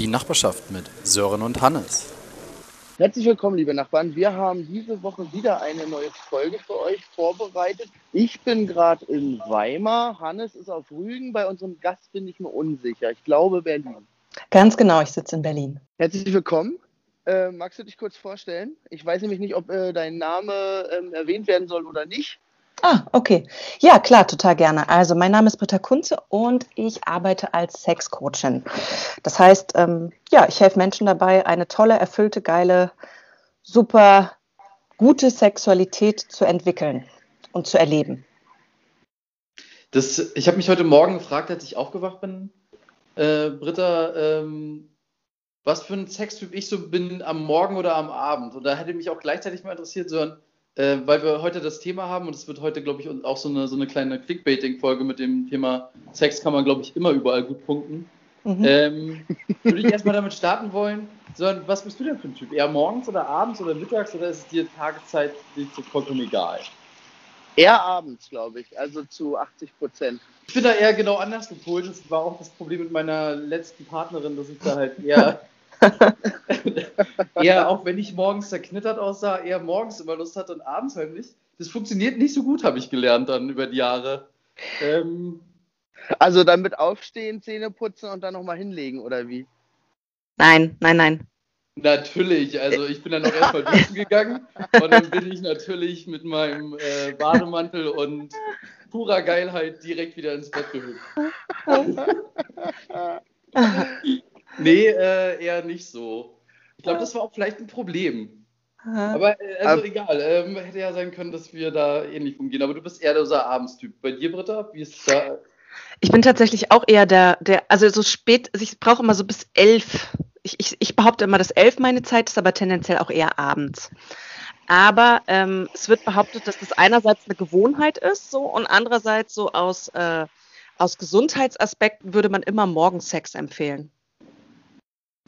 Die Nachbarschaft mit Sören und Hannes. Herzlich willkommen, liebe Nachbarn. Wir haben diese Woche wieder eine neue Folge für euch vorbereitet. Ich bin gerade in Weimar. Hannes ist auf Rügen. Bei unserem Gast bin ich mir unsicher. Ich glaube Berlin. Ganz genau, ich sitze in Berlin. Herzlich willkommen. Äh, magst du dich kurz vorstellen? Ich weiß nämlich nicht, ob äh, dein Name äh, erwähnt werden soll oder nicht. Ah, okay. Ja, klar, total gerne. Also, mein Name ist Britta Kunze und ich arbeite als Sexcoachin. Das heißt, ähm, ja, ich helfe Menschen dabei, eine tolle, erfüllte, geile, super gute Sexualität zu entwickeln und zu erleben. Das, ich habe mich heute Morgen gefragt, als ich aufgewacht bin, äh, Britta, ähm, was für ein Sextyp ich so bin am Morgen oder am Abend. Und da hätte mich auch gleichzeitig mal interessiert, so äh, weil wir heute das Thema haben und es wird heute, glaube ich, auch so eine, so eine kleine Clickbaiting-Folge mit dem Thema Sex kann man, glaube ich, immer überall gut punkten. Mhm. Ähm, würde ich erstmal damit starten wollen, sondern was bist du denn für ein Typ? Eher morgens oder abends oder mittags oder ist es dir Tageszeit so vollkommen egal? Eher abends, glaube ich, also zu 80 Prozent. Ich bin da eher genau anders gepolt. Das war auch das Problem mit meiner letzten Partnerin, dass ich da halt eher eher, auch wenn ich morgens zerknittert aussah, eher morgens immer Lust hatte und abends halt nicht. Das funktioniert nicht so gut, habe ich gelernt dann über die Jahre. Ähm, also dann mit Aufstehen, Zähne putzen und dann nochmal hinlegen, oder wie? Nein, nein, nein. Natürlich, also ich bin dann auch erstmal duschen gegangen und dann bin ich natürlich mit meinem äh, Bademantel und purer Geilheit direkt wieder ins Bett gehüpft. Nee, äh, eher nicht so. Ich glaube, das war auch vielleicht ein Problem. Aha. Aber äh, also ähm, egal, ähm, hätte ja sein können, dass wir da ähnlich umgehen. Aber du bist eher dieser Abendstyp. Bei dir, Britta, wie ist da? Ich bin tatsächlich auch eher der, der also so spät, also ich brauche immer so bis elf. Ich, ich, ich behaupte immer, dass elf meine Zeit ist, aber tendenziell auch eher abends. Aber ähm, es wird behauptet, dass das einerseits eine Gewohnheit ist, so und andererseits so aus, äh, aus Gesundheitsaspekten würde man immer morgens Sex empfehlen.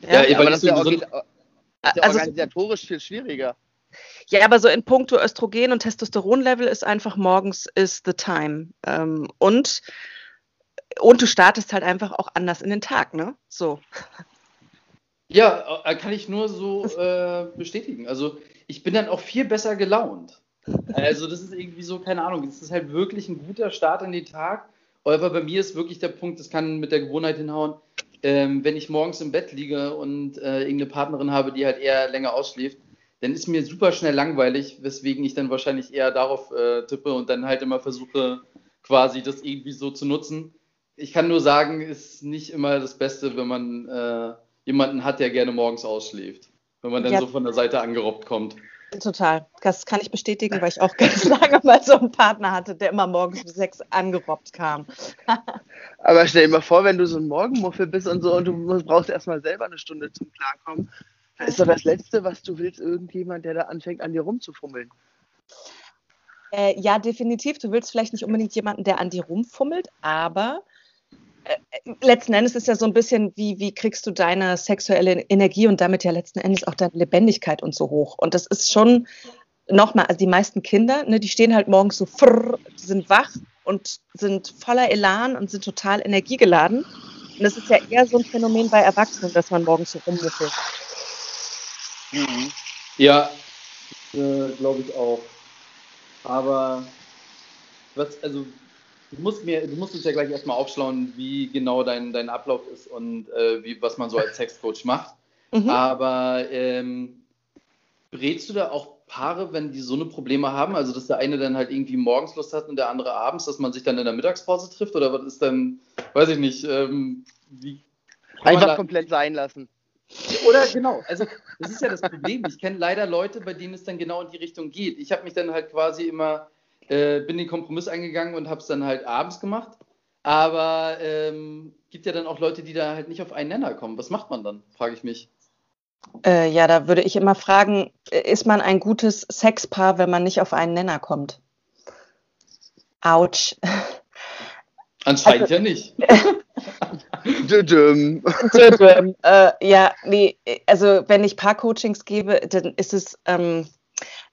Ja, ja aber das ist ja, ist ja also, organisatorisch viel schwieriger. Ja, aber so in puncto Östrogen und Testosteronlevel ist einfach morgens is the time. Ähm, und, und du startest halt einfach auch anders in den Tag, ne? So. Ja, äh, kann ich nur so äh, bestätigen. Also ich bin dann auch viel besser gelaunt. Also das ist irgendwie so, keine Ahnung, das ist halt wirklich ein guter Start in den Tag. Aber bei mir ist wirklich der Punkt, das kann mit der Gewohnheit hinhauen ähm, wenn ich morgens im Bett liege und äh, irgendeine Partnerin habe, die halt eher länger ausschläft, dann ist mir super schnell langweilig, weswegen ich dann wahrscheinlich eher darauf äh, tippe und dann halt immer versuche, quasi das irgendwie so zu nutzen. Ich kann nur sagen, ist nicht immer das Beste, wenn man äh, jemanden hat, der gerne morgens ausschläft. Wenn man dann ja. so von der Seite angerobbt kommt. Total. Das kann ich bestätigen, weil ich auch ganz lange mal so einen Partner hatte, der immer morgens bis sechs angerobbt kam. Aber stell dir mal vor, wenn du so ein Morgenmuffel bist und so und du brauchst erstmal selber eine Stunde zum Klarkommen, dann ist doch das Letzte, was du willst, irgendjemand, der da anfängt, an dir rumzufummeln. Äh, ja, definitiv. Du willst vielleicht nicht unbedingt jemanden, der an dir rumfummelt, aber letzten Endes ist ja so ein bisschen, wie, wie kriegst du deine sexuelle Energie und damit ja letzten Endes auch deine Lebendigkeit und so hoch. Und das ist schon nochmal, also die meisten Kinder, ne, die stehen halt morgens so, frrr, sind wach und sind voller Elan und sind total energiegeladen. Und das ist ja eher so ein Phänomen bei Erwachsenen, dass man morgens so rummuffelt. Mhm. Ja, äh, glaube ich auch. Aber was, also Du musst, mir, du musst uns ja gleich erstmal aufschlauen, wie genau dein, dein Ablauf ist und äh, wie, was man so als Sexcoach macht. Mhm. Aber ähm, berätst du da auch Paare, wenn die so eine Probleme haben? Also, dass der eine dann halt irgendwie morgens Lust hat und der andere abends, dass man sich dann in der Mittagspause trifft? Oder was ist dann, weiß ich nicht, ähm, wie. Einfach komplett sein lassen. Oder genau, also das ist ja das Problem. Ich kenne leider Leute, bei denen es dann genau in die Richtung geht. Ich habe mich dann halt quasi immer äh, bin den Kompromiss eingegangen und habe es dann halt abends gemacht. Aber ähm, gibt ja dann auch Leute, die da halt nicht auf einen Nenner kommen. Was macht man dann, frage ich mich. Äh, ja, da würde ich immer fragen, ist man ein gutes Sexpaar, wenn man nicht auf einen Nenner kommt? Autsch. Anscheinend also, ja nicht. äh, ja, nee, also wenn ich Paarcoachings gebe, dann ist es, ähm,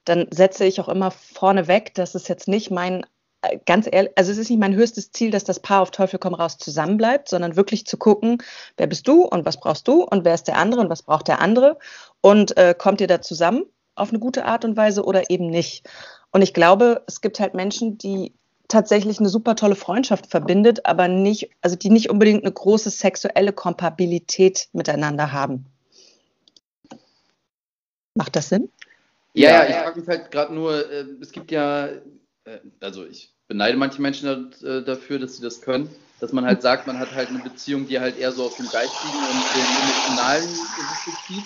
dann setze ich auch immer vorne weg, dass es jetzt nicht mein äh, ganz ehrlich, also es ist nicht mein höchstes Ziel, dass das Paar auf Teufel komm raus zusammenbleibt, sondern wirklich zu gucken, wer bist du und was brauchst du und wer ist der andere und was braucht der andere und äh, kommt ihr da zusammen auf eine gute Art und Weise oder eben nicht. Und ich glaube, es gibt halt Menschen, die tatsächlich eine super tolle Freundschaft verbindet, aber nicht, also die nicht unbedingt eine große sexuelle Kompatibilität miteinander haben. Macht das Sinn? Ja, ja, ich frage mich halt gerade nur, äh, es gibt ja, äh, also ich beneide manche Menschen da, äh, dafür, dass sie das können, dass man halt sagt, man hat halt eine Beziehung, die halt eher so aus dem geistigen und dem emotionalen bezieht.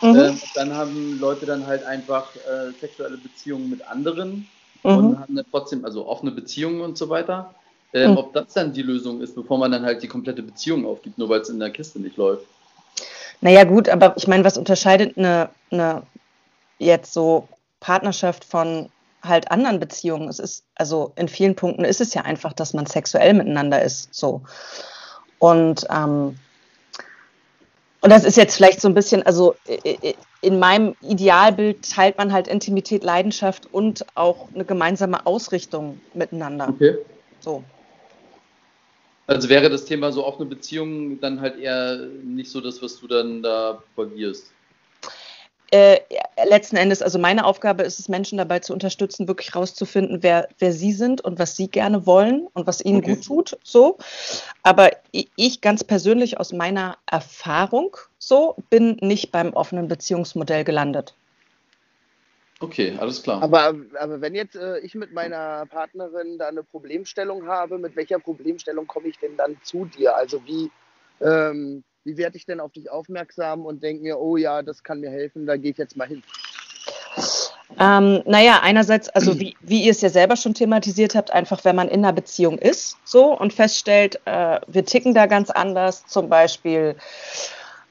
Mhm. Ähm, dann haben Leute dann halt einfach äh, sexuelle Beziehungen mit anderen mhm. und haben dann trotzdem, also offene Beziehungen und so weiter. Ähm, mhm. Ob das dann die Lösung ist, bevor man dann halt die komplette Beziehung aufgibt, nur weil es in der Kiste nicht läuft. Naja, gut, aber ich meine, was unterscheidet eine, eine jetzt so Partnerschaft von halt anderen Beziehungen? Es ist, also in vielen Punkten ist es ja einfach, dass man sexuell miteinander ist. So. Und ähm, und das ist jetzt vielleicht so ein bisschen, also in meinem Idealbild teilt man halt Intimität, Leidenschaft und auch eine gemeinsame Ausrichtung miteinander. Okay. So. Also wäre das Thema so offene Beziehungen dann halt eher nicht so das, was du dann da propagierst? Äh, letzten Endes, also meine Aufgabe ist es, Menschen dabei zu unterstützen, wirklich rauszufinden, wer, wer sie sind und was sie gerne wollen und was ihnen okay. gut tut. So. Aber ich ganz persönlich aus meiner Erfahrung so bin nicht beim offenen Beziehungsmodell gelandet. Okay, alles klar. Aber, aber wenn jetzt äh, ich mit meiner Partnerin da eine Problemstellung habe, mit welcher Problemstellung komme ich denn dann zu dir? Also wie, ähm, wie werde ich denn auf dich aufmerksam und denke mir, oh ja, das kann mir helfen, da gehe ich jetzt mal hin? Ähm, naja, einerseits, also wie, wie ihr es ja selber schon thematisiert habt, einfach wenn man in einer Beziehung ist so und feststellt, äh, wir ticken da ganz anders, zum Beispiel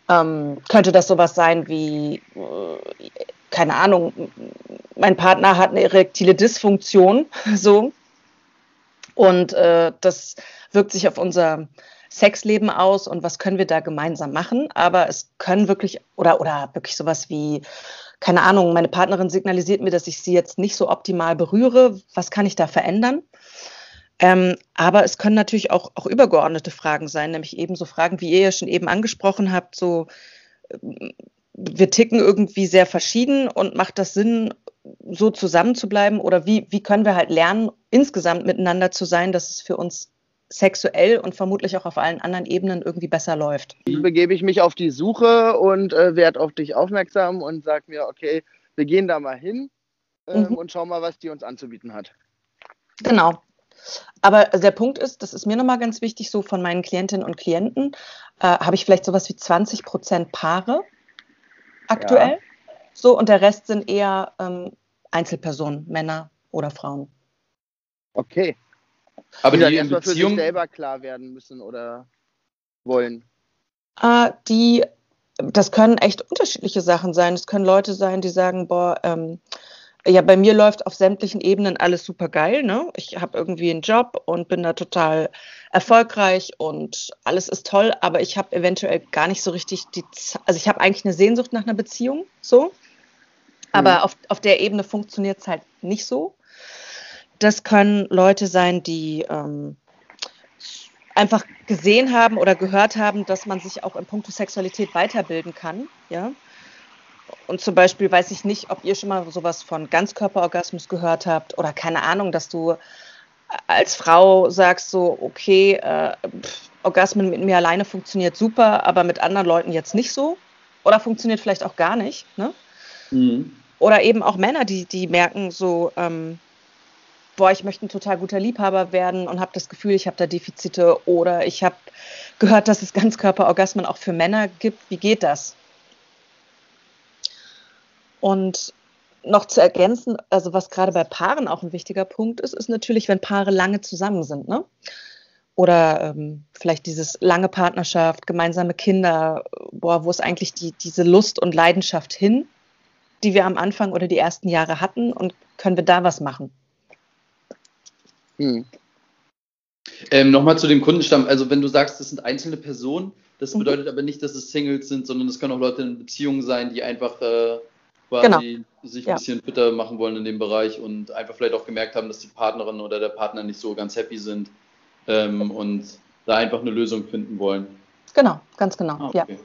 ähm, könnte das sowas sein wie, äh, keine Ahnung, mein Partner hat eine erektile Dysfunktion, so. Und äh, das wirkt sich auf unser Sexleben aus und was können wir da gemeinsam machen. Aber es können wirklich, oder, oder wirklich sowas wie, keine Ahnung, meine Partnerin signalisiert mir, dass ich sie jetzt nicht so optimal berühre. Was kann ich da verändern? Ähm, aber es können natürlich auch, auch übergeordnete Fragen sein, nämlich eben so Fragen, wie ihr ja schon eben angesprochen habt, so wir ticken irgendwie sehr verschieden und macht das Sinn, so zusammen zu bleiben? Oder wie, wie können wir halt lernen, insgesamt miteinander zu sein, dass es für uns sexuell und vermutlich auch auf allen anderen Ebenen irgendwie besser läuft? Begebe ich mich auf die Suche und äh, werde auf dich aufmerksam und sage mir, okay, wir gehen da mal hin ähm, mhm. und schauen mal, was die uns anzubieten hat. Genau. Aber der Punkt ist, das ist mir nochmal ganz wichtig, so von meinen Klientinnen und Klienten äh, habe ich vielleicht sowas wie 20 Prozent Paare aktuell. Ja. So, und der Rest sind eher ähm, Einzelpersonen, Männer oder Frauen. Okay. Aber die, die erstmal für sich selber klar werden müssen oder wollen. Äh, die, das können echt unterschiedliche Sachen sein. Es können Leute sein, die sagen, boah, ähm, ja, bei mir läuft auf sämtlichen Ebenen alles super geil. Ne? Ich habe irgendwie einen Job und bin da total erfolgreich und alles ist toll, aber ich habe eventuell gar nicht so richtig die, Z also ich habe eigentlich eine Sehnsucht nach einer Beziehung, so. Aber mhm. auf, auf der Ebene funktioniert es halt nicht so. Das können Leute sein, die ähm, einfach gesehen haben oder gehört haben, dass man sich auch in puncto Sexualität weiterbilden kann, ja und zum Beispiel weiß ich nicht, ob ihr schon mal sowas von Ganzkörperorgasmus gehört habt oder keine Ahnung, dass du als Frau sagst so, okay, äh, pff, Orgasmen mit mir alleine funktioniert super, aber mit anderen Leuten jetzt nicht so. Oder funktioniert vielleicht auch gar nicht. Ne? Mhm. Oder eben auch Männer, die, die merken so, ähm, boah, ich möchte ein total guter Liebhaber werden und habe das Gefühl, ich habe da Defizite. Oder ich habe gehört, dass es Ganzkörperorgasmen auch für Männer gibt. Wie geht das? Und noch zu ergänzen, also was gerade bei Paaren auch ein wichtiger Punkt ist, ist natürlich, wenn Paare lange zusammen sind, ne? Oder ähm, vielleicht dieses lange Partnerschaft, gemeinsame Kinder, boah, wo ist eigentlich die, diese Lust und Leidenschaft hin, die wir am Anfang oder die ersten Jahre hatten und können wir da was machen? Hm. Ähm, Nochmal zu dem Kundenstamm. Also wenn du sagst, das sind einzelne Personen, das mhm. bedeutet aber nicht, dass es Singles sind, sondern es können auch Leute in Beziehungen sein, die einfach äh, quasi Genau. sich ein Ja. bisschen fitter machen wollen in dem Bereich und einfach vielleicht auch gemerkt haben, dass die Partnerin oder der Partner nicht so ganz happy sind ähm, und da einfach eine Lösung finden wollen. Genau, ganz genau. Ah, Ja. okay.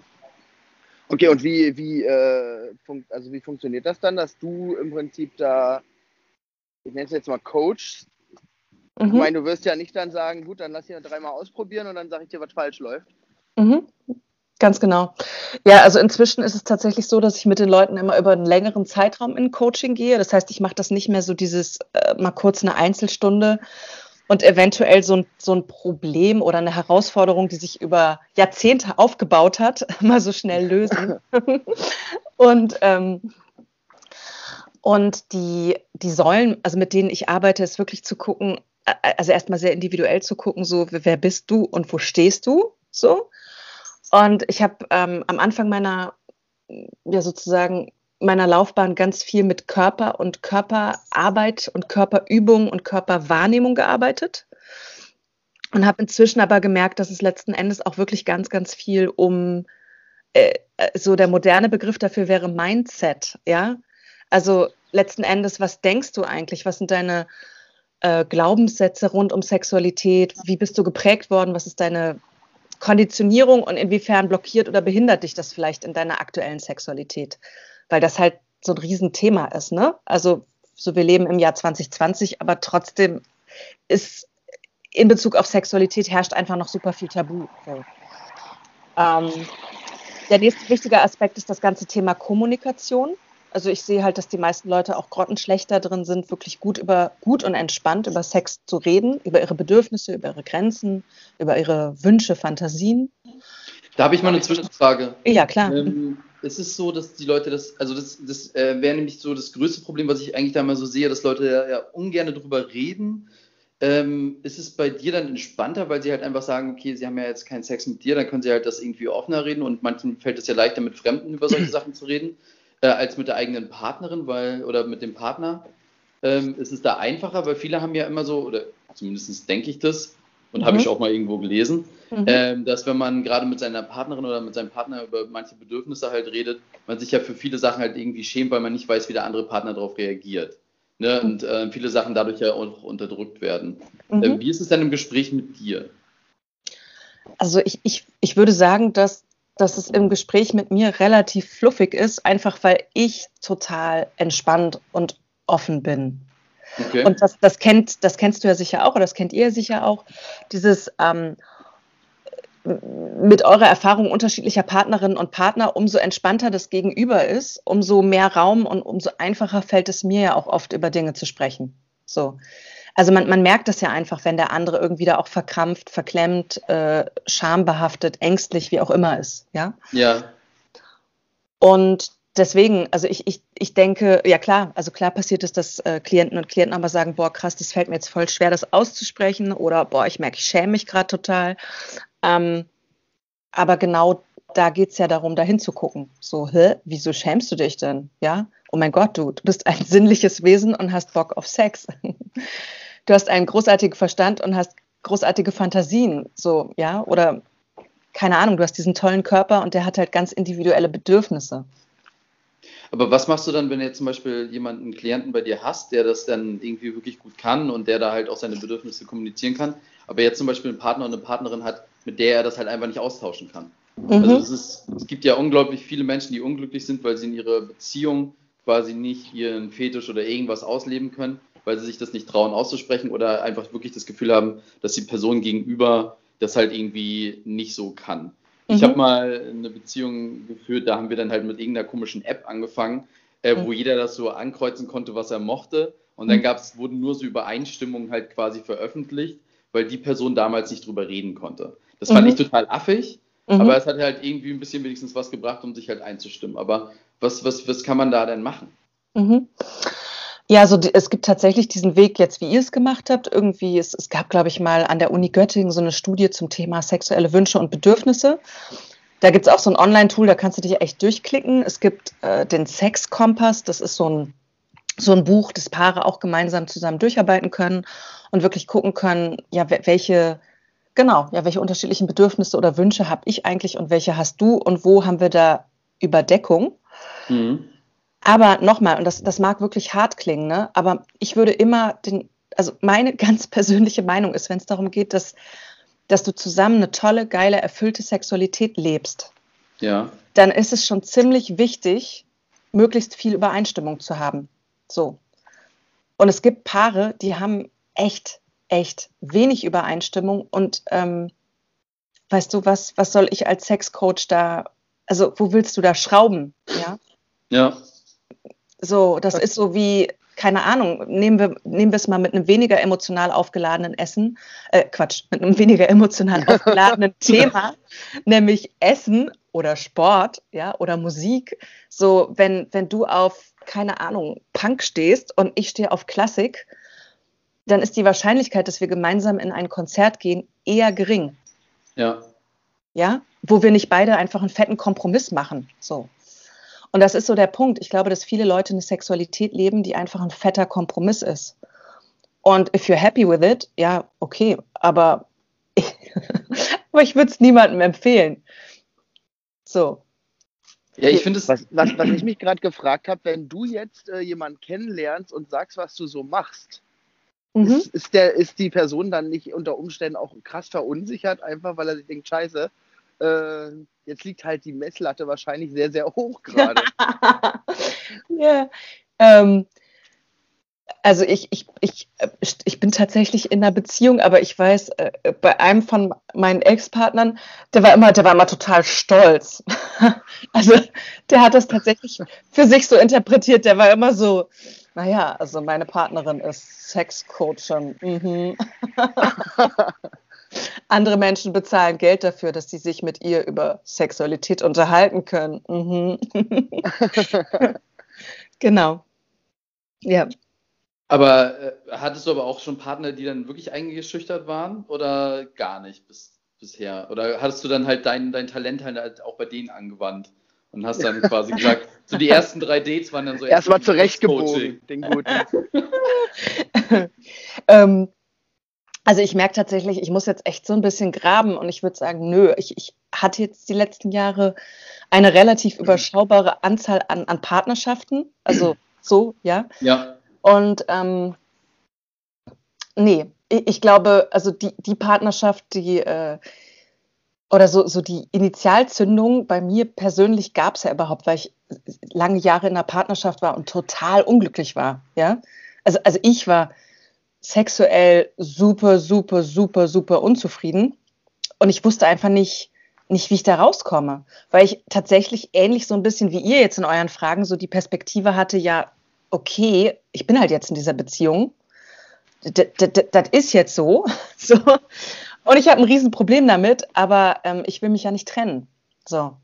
Okay, und wie, wie, äh, fun also wie funktioniert das dann, dass du im Prinzip da, ich nenne es jetzt mal Coach, ich Mhm. meine, du wirst ja nicht dann sagen, gut, dann lass ich dreimal ausprobieren und dann sage ich dir, was falsch läuft. Mhm. Ganz genau. Ja, also inzwischen ist es tatsächlich so, dass ich mit den Leuten immer über einen längeren Zeitraum in Coaching gehe. Das heißt, ich mache das nicht mehr so dieses äh, mal kurz eine Einzelstunde und eventuell so ein, so ein Problem oder eine Herausforderung, die sich über Jahrzehnte aufgebaut hat, mal so schnell lösen. und ähm, und die, die Säulen, also mit denen ich arbeite, ist wirklich zu gucken, also erstmal sehr individuell zu gucken, so wer bist du und wo stehst du so. Und ich habe ähm, am Anfang meiner, ja sozusagen meiner Laufbahn ganz viel mit Körper und Körperarbeit und Körperübung und Körperwahrnehmung gearbeitet und habe inzwischen aber gemerkt, dass es letzten Endes auch wirklich ganz, ganz viel um äh, so der moderne Begriff dafür wäre Mindset, ja. Also letzten Endes, was denkst du eigentlich? Was sind deine äh, Glaubenssätze rund um Sexualität? Wie bist du geprägt worden? Was ist deine Konditionierung und inwiefern blockiert oder behindert dich das vielleicht in deiner aktuellen Sexualität? Weil das halt so ein Riesenthema ist, ne? Also, so wir leben im Jahr 2020, aber trotzdem ist in Bezug auf Sexualität herrscht einfach noch super viel Tabu. So. Ähm, der nächste wichtige Aspekt ist das ganze Thema Kommunikation. Also ich sehe halt, dass die meisten Leute auch grottenschlechter drin sind, wirklich gut über gut und entspannt über Sex zu reden, über ihre Bedürfnisse, über ihre Grenzen, über ihre Wünsche, Fantasien. Da habe ich mal eine Zwischenfrage. Ja, klar. Ähm, es ist so, dass die Leute das, also das, das äh, wäre nämlich so das größte Problem, was ich eigentlich da mal so sehe, dass Leute ja, ja ungern drüber reden. Ähm, ist es bei dir dann entspannter, weil sie halt einfach sagen, okay, sie haben ja jetzt keinen Sex mit dir, dann können sie halt das irgendwie offener reden und manchen fällt es ja leichter, mit Fremden über solche Sachen zu reden, äh, als mit der eigenen Partnerin, weil, oder mit dem Partner. Ähm, ist es da einfacher, weil viele haben ja immer so, oder zumindest denke ich das, und habe Mhm. ich auch mal irgendwo gelesen, Mhm. ähm, dass wenn man gerade mit seiner Partnerin oder mit seinem Partner über manche Bedürfnisse halt redet, man sich ja für viele Sachen halt irgendwie schämt, weil man nicht weiß, wie der andere Partner darauf reagiert. Ne? Und äh, viele Sachen dadurch ja auch unterdrückt werden. Mhm. Ähm, wie ist es denn im Gespräch mit dir? Also ich, ich, ich würde sagen, dass, dass es im Gespräch mit mir relativ fluffig ist, einfach weil ich total entspannt und offen bin. Okay. Und das, das, kennt, das kennst du ja sicher auch, oder das kennt ihr sicher auch, dieses ähm, mit eurer Erfahrung unterschiedlicher Partnerinnen und Partner, umso entspannter das Gegenüber ist, umso mehr Raum und umso einfacher fällt es mir ja auch oft über Dinge zu sprechen. So. Also man, man merkt das ja einfach, wenn der andere irgendwie da auch verkrampft, verklemmt, äh, schambehaftet, ängstlich, wie auch immer ist. Ja. ja. Und deswegen, also ich, ich, ich denke, ja klar, also klar passiert es, dass äh, Klienten und Klienten aber sagen, boah, krass, das fällt mir jetzt voll schwer, das auszusprechen oder boah, ich merke, ich schäme mich gerade total. Ähm, aber genau da geht es ja darum, da hinzugucken. So, hä, wieso schämst du dich denn? Ja, oh mein Gott, du, du bist ein sinnliches Wesen und hast Bock auf Sex. Du hast einen großartigen Verstand und hast großartige Fantasien. So, ja, oder keine Ahnung, du hast diesen tollen Körper und der hat halt ganz individuelle Bedürfnisse. Aber was machst du dann, wenn du jetzt zum Beispiel jemanden, einen Klienten bei dir hast, der das dann irgendwie wirklich gut kann und der da halt auch seine Bedürfnisse kommunizieren kann, aber jetzt zum Beispiel einen Partner und eine Partnerin hat, mit der er das halt einfach nicht austauschen kann? Mhm. Also es, ist, es gibt ja unglaublich viele Menschen, die unglücklich sind, weil sie in ihrer Beziehung quasi nicht ihren Fetisch oder irgendwas ausleben können, weil sie sich das nicht trauen auszusprechen oder einfach wirklich das Gefühl haben, dass die Person gegenüber das halt irgendwie nicht so kann. Ich Mhm. habe mal eine Beziehung geführt, da haben wir dann halt mit irgendeiner komischen App angefangen, äh, wo Mhm. jeder das so ankreuzen konnte, was er mochte. Und dann Mhm. gab's, wurden nur so Übereinstimmungen halt quasi veröffentlicht, weil die Person damals nicht drüber reden konnte. Das fand Mhm. ich total affig, Mhm. aber es hat halt irgendwie ein bisschen wenigstens was gebracht, um sich halt einzustimmen. Aber was, was, was kann man da denn machen? Mhm. Ja, also es gibt tatsächlich diesen Weg jetzt, wie ihr es gemacht habt. Irgendwie, es, es gab, glaube ich, mal an der Uni Göttingen so eine Studie zum Thema sexuelle Wünsche und Bedürfnisse. Da gibt es auch so ein Online-Tool, da kannst du dich echt durchklicken. Es gibt äh, den Sex-Kompass, das ist so ein, so ein Buch, das Paare auch gemeinsam zusammen durcharbeiten können und wirklich gucken können, ja, wel- welche, genau, ja, welche unterschiedlichen Bedürfnisse oder Wünsche habe ich eigentlich und welche hast du und wo haben wir da Überdeckung. Mhm. Aber nochmal, und das, das mag wirklich hart klingen, ne? aber ich würde immer den, also meine ganz persönliche Meinung ist, wenn es darum geht, dass, dass du zusammen eine tolle, geile, erfüllte Sexualität lebst, Ja. dann ist es schon ziemlich wichtig, möglichst viel Übereinstimmung zu haben. So. Und es gibt Paare, die haben echt, echt wenig Übereinstimmung und ähm, weißt du, was, was soll ich als Sexcoach da, also wo willst du da schrauben? Ja. Ja. So, das ist so wie, keine Ahnung, nehmen wir, nehmen wir es mal mit einem weniger emotional aufgeladenen Essen, äh, Quatsch, mit einem weniger emotional aufgeladenen Thema, nämlich Essen oder Sport, ja, oder Musik. So, wenn, wenn du auf, keine Ahnung, Punk stehst und ich stehe auf Klassik, dann ist die Wahrscheinlichkeit, dass wir gemeinsam in ein Konzert gehen, eher gering. Ja. Ja, wo wir nicht beide einfach einen fetten Kompromiss machen. So. Und das ist so der Punkt. Ich glaube, dass viele Leute eine Sexualität leben, die einfach ein fetter Kompromiss ist. Und if you're happy with it, ja, okay, aber ich, aber ich würde es niemandem empfehlen. So. Ja, ich finde es. Was, was, was ich mich gerade gefragt habe, wenn du jetzt äh, jemanden kennenlernst und sagst, was du so machst, Mhm. ist, ist, der, ist die Person dann nicht unter Umständen auch krass verunsichert, einfach weil er sich denkt, scheiße, äh, jetzt liegt halt die Messlatte wahrscheinlich sehr, sehr hoch gerade. ja. Ähm, also ich, ich, ich, ich bin tatsächlich in einer Beziehung, aber ich weiß, äh, bei einem von meinen Ex-Partnern, der war immer, der war immer total stolz. Also der hat das tatsächlich für sich so interpretiert, der war immer so, naja, also meine Partnerin ist Sexcoachin. Mhm. Andere Menschen bezahlen Geld dafür, dass sie sich mit ihr über Sexualität unterhalten können. Mhm. genau. Ja. Aber äh, hattest du aber auch schon Partner, die dann wirklich eingeschüchtert waren oder gar nicht bis, bisher? Oder hattest du dann halt dein, dein Talent halt auch bei denen angewandt und hast dann quasi gesagt, so die ersten drei Dates waren dann so Erstmal zurechtgebogen, den guten. ähm, also ich merke tatsächlich, ich muss jetzt echt so ein bisschen graben und ich würde sagen, nö, ich, ich hatte jetzt die letzten Jahre eine relativ überschaubare Anzahl an, an Partnerschaften. Also so, ja. Ja. Und ähm, nee, ich, ich, glaube, also die, die Partnerschaft, die äh, oder so, so die Initialzündung bei mir persönlich gab es ja überhaupt, weil ich lange Jahre in einer Partnerschaft war und total unglücklich war. Ja, also, also ich war sexuell super, super, super, super unzufrieden und ich wusste einfach nicht, nicht, wie ich da rauskomme, weil ich tatsächlich ähnlich so ein bisschen wie ihr jetzt in euren Fragen so die Perspektive hatte, ja, okay, ich bin halt jetzt in dieser Beziehung. Das ist jetzt so. so. Und ich habe ein Riesenproblem damit, aber ähm, ich will mich ja nicht trennen. So.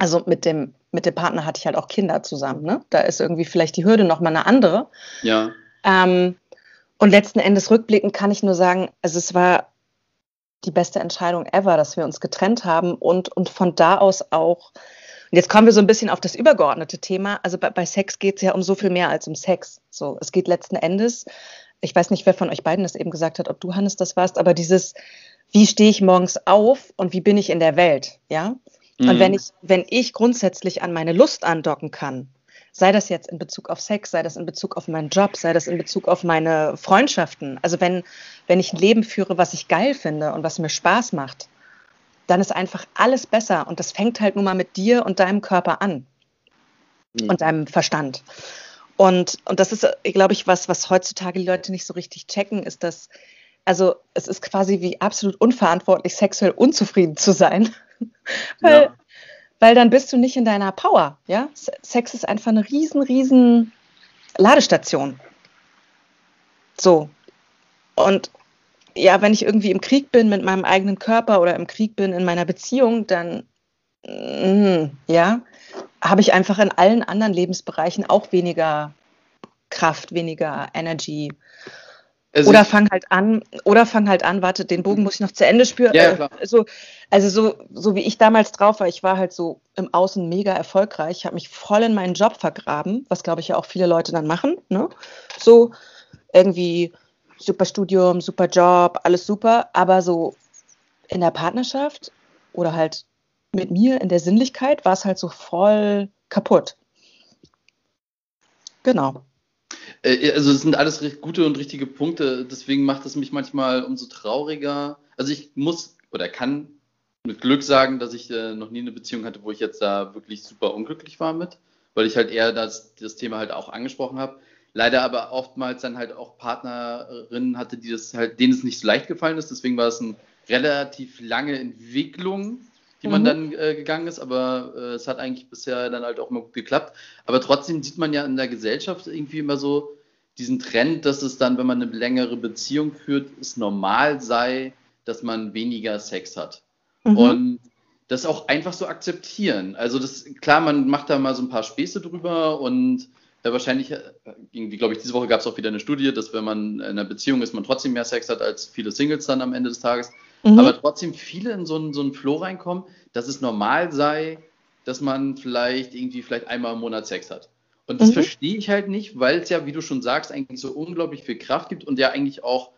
Also mit dem, mit dem Partner hatte ich halt auch Kinder zusammen. Ne? Da ist irgendwie vielleicht die Hürde nochmal eine andere. Ja. Ähm, und letzten Endes rückblickend kann ich nur sagen, also es war die beste Entscheidung ever, dass wir uns getrennt haben und, und von da aus auch und jetzt kommen wir so ein bisschen auf das übergeordnete Thema. Also bei, bei Sex geht es ja um so viel mehr als um Sex. So, es geht letzten Endes, ich weiß nicht, wer von euch beiden das eben gesagt hat, ob du, Hannes, das warst, aber dieses, wie stehe ich morgens auf und wie bin ich in der Welt, ja? Mhm. Und wenn ich, wenn ich grundsätzlich an meine Lust andocken kann, sei das jetzt in Bezug auf Sex, sei das in Bezug auf meinen Job, sei das in Bezug auf meine Freundschaften, also wenn, wenn ich ein Leben führe, was ich geil finde und was mir Spaß macht, dann ist einfach alles besser. Und das fängt halt nun mal mit dir und deinem Körper an mhm. und deinem Verstand. Und, und das ist, glaube ich, was, was heutzutage die Leute nicht so richtig checken, ist, dass, also es ist quasi wie absolut unverantwortlich, sexuell unzufrieden zu sein. weil, ja. Weil dann bist du nicht in deiner Power. Ja? Sex ist einfach eine riesen, riesen Ladestation. So. Und ja, wenn ich irgendwie im Krieg bin mit meinem eigenen Körper oder im Krieg bin in meiner Beziehung, dann mm, ja, habe ich einfach in allen anderen Lebensbereichen auch weniger Kraft, weniger Energy. Also oder fang halt an, oder fang halt an, warte, den Bogen muss ich noch zu Ende spüren. Ja, klar. Also, also so, so wie ich damals drauf war, ich war halt so im Außen mega erfolgreich, habe mich voll in meinen Job vergraben, was glaube ich ja auch viele Leute dann machen. Ne? So irgendwie super Studium, super Job, alles super, aber so in der Partnerschaft oder halt mit mir in der Sinnlichkeit war es halt so voll kaputt. Genau. Äh, also es sind alles gute und richtige Punkte, deswegen macht es mich manchmal umso trauriger. Also ich muss oder kann mit Glück sagen, dass ich äh, noch nie eine Beziehung hatte, wo ich jetzt da wirklich super unglücklich war mit, weil ich halt eher das, das Thema halt auch angesprochen habe. Leider aber oftmals dann halt auch Partnerinnen hatte, die das halt, denen es nicht so leicht gefallen ist. Deswegen war es eine relativ lange Entwicklung, die man mhm. dann äh, gegangen ist, aber äh, es hat eigentlich bisher dann halt auch mal gut geklappt. Aber trotzdem sieht man ja in der Gesellschaft irgendwie immer so diesen Trend, dass es dann, wenn man eine längere Beziehung führt, es normal sei, dass man weniger Sex hat. Mhm. Und das auch einfach so akzeptieren. Also das, klar, man macht da mal so ein paar Späße drüber und äh, wahrscheinlich, äh, irgendwie, glaube ich, diese Woche gab es auch wieder eine Studie, dass wenn man in einer Beziehung ist, man trotzdem mehr Sex hat als viele Singles dann am Ende des Tages. Mhm. Aber trotzdem viele in so einen, so einen Flow reinkommen, dass es normal sei, dass man vielleicht irgendwie vielleicht einmal im Monat Sex hat. Und das mhm. verstehe ich halt nicht, weil es ja, wie du schon sagst, eigentlich so unglaublich viel Kraft gibt und ja eigentlich auch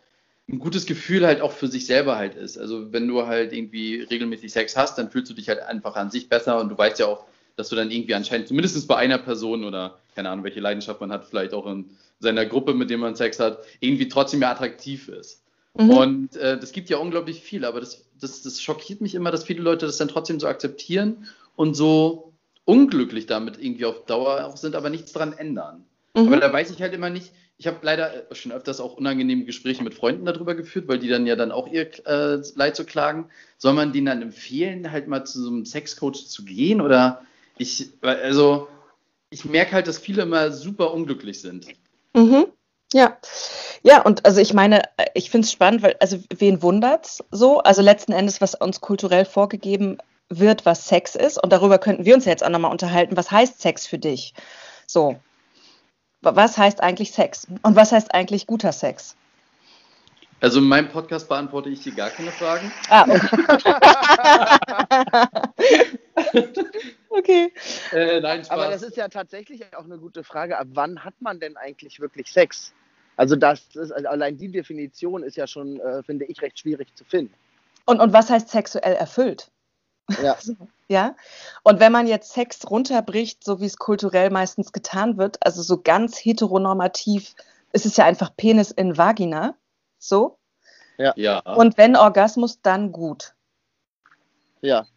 ein gutes Gefühl halt auch für sich selber halt ist. Also wenn du halt irgendwie regelmäßig Sex hast, dann fühlst du dich halt einfach an sich besser und du weißt ja auch, dass du dann irgendwie anscheinend zumindest bei einer Person oder keine Ahnung, welche Leidenschaft man hat, vielleicht auch in seiner Gruppe, mit der man Sex hat, irgendwie trotzdem mehr attraktiv ist. Mhm. Und äh, das gibt ja unglaublich viel, aber das, das, das schockiert mich immer, dass viele Leute das dann trotzdem so akzeptieren und so unglücklich damit irgendwie auf Dauer auch sind, aber nichts dran ändern. Mhm. Aber da weiß ich halt immer nicht, ich habe leider schon öfters auch unangenehme Gespräche mit Freunden darüber geführt, weil die dann ja dann auch ihr äh, Leid so klagen. Soll man denen dann empfehlen, halt mal zu so einem Sexcoach zu gehen? Oder ich, also ich merke halt, dass viele immer super unglücklich sind. Mhm. Ja, ja, und also ich meine, ich finde es spannend, weil, also wen wundert's so? Also letzten Endes, was uns kulturell vorgegeben wird, was Sex ist, und darüber könnten wir uns jetzt auch nochmal unterhalten, was heißt Sex für dich? So. Was heißt eigentlich Sex? Und was heißt eigentlich guter Sex? Also in meinem Podcast beantworte ich dir gar keine Fragen. Ah, okay. okay. Äh, nein, Spaß. Aber das ist ja tatsächlich auch eine gute Frage. Ab wann hat man denn eigentlich wirklich Sex? Also das ist, also allein die Definition ist ja schon, äh, finde ich, recht schwierig zu finden. Und, und was heißt sexuell erfüllt? Ja. ja. Und wenn man jetzt Sex runterbricht, so wie es kulturell meistens getan wird, also so ganz heteronormativ, ist es ja einfach Penis in Vagina. So. Ja. ja. Und wenn Orgasmus, dann gut. Ja.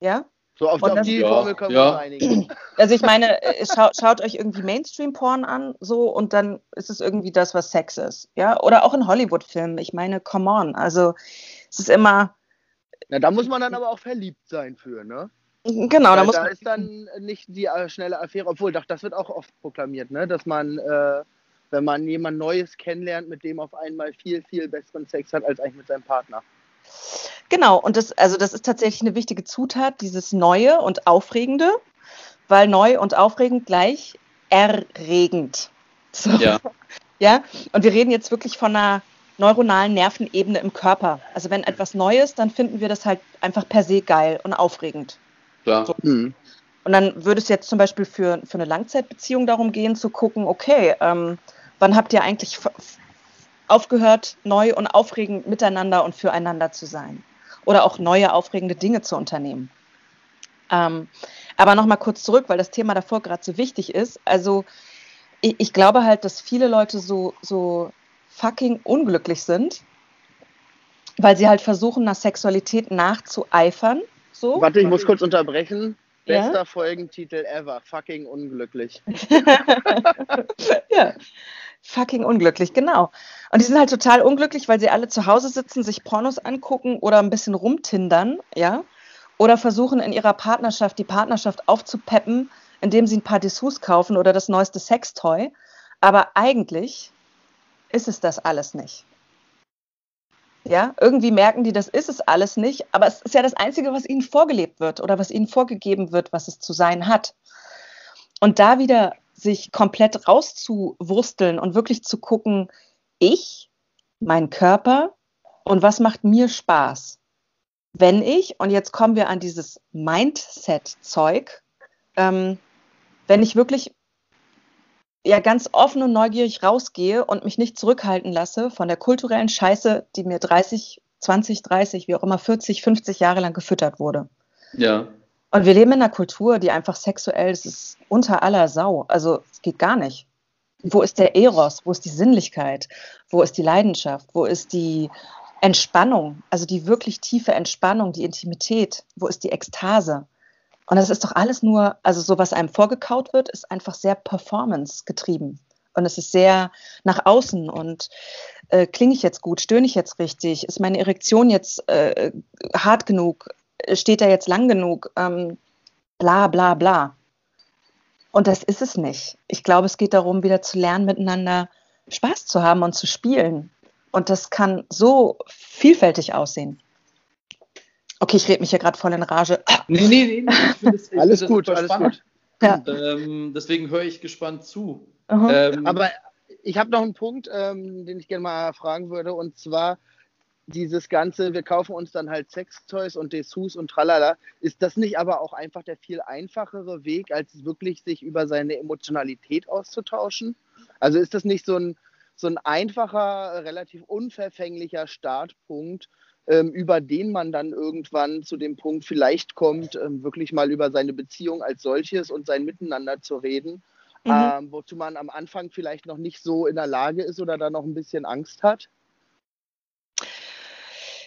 Ja? So auf, auf die ja. Formel können ja. wir uns einigen. Also ich meine, äh, schaut, schaut euch irgendwie Mainstream-Porn an, so und dann ist es irgendwie das, was Sex ist. Ja, oder auch in Hollywood-Filmen. Ich meine, come on. Also es ist immer. Na, da muss man dann aber auch verliebt sein für, ne? Genau, Weil da muss da ist dann nicht die äh, schnelle Affäre, obwohl, doch, das wird auch oft proklamiert, ne? Dass man, äh, wenn man jemand Neues kennenlernt, mit dem auf einmal viel, viel besseren Sex hat als eigentlich mit seinem Partner. Genau, und das, also das ist tatsächlich eine wichtige Zutat, dieses Neue und Aufregende, weil neu und aufregend gleich erregend. So. Ja. ja, und wir reden jetzt wirklich von einer neuronalen Nervenebene im Körper. Also wenn etwas Neues, dann finden wir das halt einfach per se geil und aufregend. Ja. So. Mhm. Und dann würde es jetzt zum Beispiel für, für eine Langzeitbeziehung darum gehen, zu gucken, okay, ähm, wann habt ihr eigentlich aufgehört, neu und aufregend miteinander und füreinander zu sein? Oder auch neue aufregende Dinge zu unternehmen. Ähm, aber nochmal kurz zurück, weil das Thema davor gerade so wichtig ist. Also ich, ich, glaube halt, dass viele Leute so, so fucking unglücklich sind, weil sie halt versuchen, nach Sexualität nachzueifern. So. Warte, ich muss kurz unterbrechen. Bester ja? Folgentitel ever. Fucking unglücklich. ja fucking unglücklich, genau. Und die sind halt total unglücklich, weil sie alle zu Hause sitzen, sich Pornos angucken oder ein bisschen rumtindern, ja. Oder versuchen in ihrer Partnerschaft die Partnerschaft aufzupeppen, indem sie ein paar Dessous kaufen oder das neueste Sextoy. Aber eigentlich ist es das alles nicht. Ja, irgendwie merken die, das ist es alles nicht, aber es ist ja das Einzige, was ihnen vorgelebt wird oder was ihnen vorgegeben wird, was es zu sein hat. Und da wieder sich komplett rauszuwursteln und wirklich zu gucken, ich, mein Körper und was macht mir Spaß. Wenn ich, und jetzt kommen wir an dieses Mindset-Zeug, ähm, wenn ich wirklich ja ganz offen und neugierig rausgehe und mich nicht zurückhalten lasse von der kulturellen Scheiße, die mir 30, 20, 30, wie auch immer 40, 50 Jahre lang gefüttert wurde. Ja. Und wir leben in einer Kultur, die einfach sexuell, das ist unter aller Sau. Also es geht gar nicht. wo ist der Eros, wo ist die Sinnlichkeit, wo ist die Leidenschaft, wo ist die Entspannung, also die wirklich tiefe Entspannung, die Intimität, wo ist die Ekstase? Und das ist doch alles nur, also so was einem vorgekaut wird, ist einfach sehr performance getrieben. Und es ist sehr nach außen und äh, klinge ich jetzt gut, stöhne ich jetzt richtig, ist meine Erektion jetzt äh, hart genug, steht er jetzt lang genug, ähm, bla bla bla. Und das ist es nicht. Ich glaube, es geht darum, wieder zu lernen, miteinander Spaß zu haben und zu spielen. Und das kann so vielfältig aussehen. Okay, ich rede mich hier gerade voll in Rage. Nee, nee, nee. Das, alles gut, alles gut. Ja. Ähm, deswegen höre ich gespannt zu. Ähm, Aber ich habe noch einen Punkt, ähm, den ich gerne mal fragen würde. Und zwar, dieses Ganze, wir kaufen uns dann halt Sextoys und Dessous und tralala. Ist das nicht aber auch einfach der viel einfachere Weg, als wirklich sich über seine Emotionalität auszutauschen? Also ist das nicht so ein, so ein einfacher, relativ unverfänglicher Startpunkt, ähm, über den man dann irgendwann zu dem Punkt vielleicht kommt, ähm, wirklich mal über seine Beziehung als solches und sein Miteinander zu reden, mhm. ähm, wozu man am Anfang vielleicht noch nicht so in der Lage ist oder da noch ein bisschen Angst hat?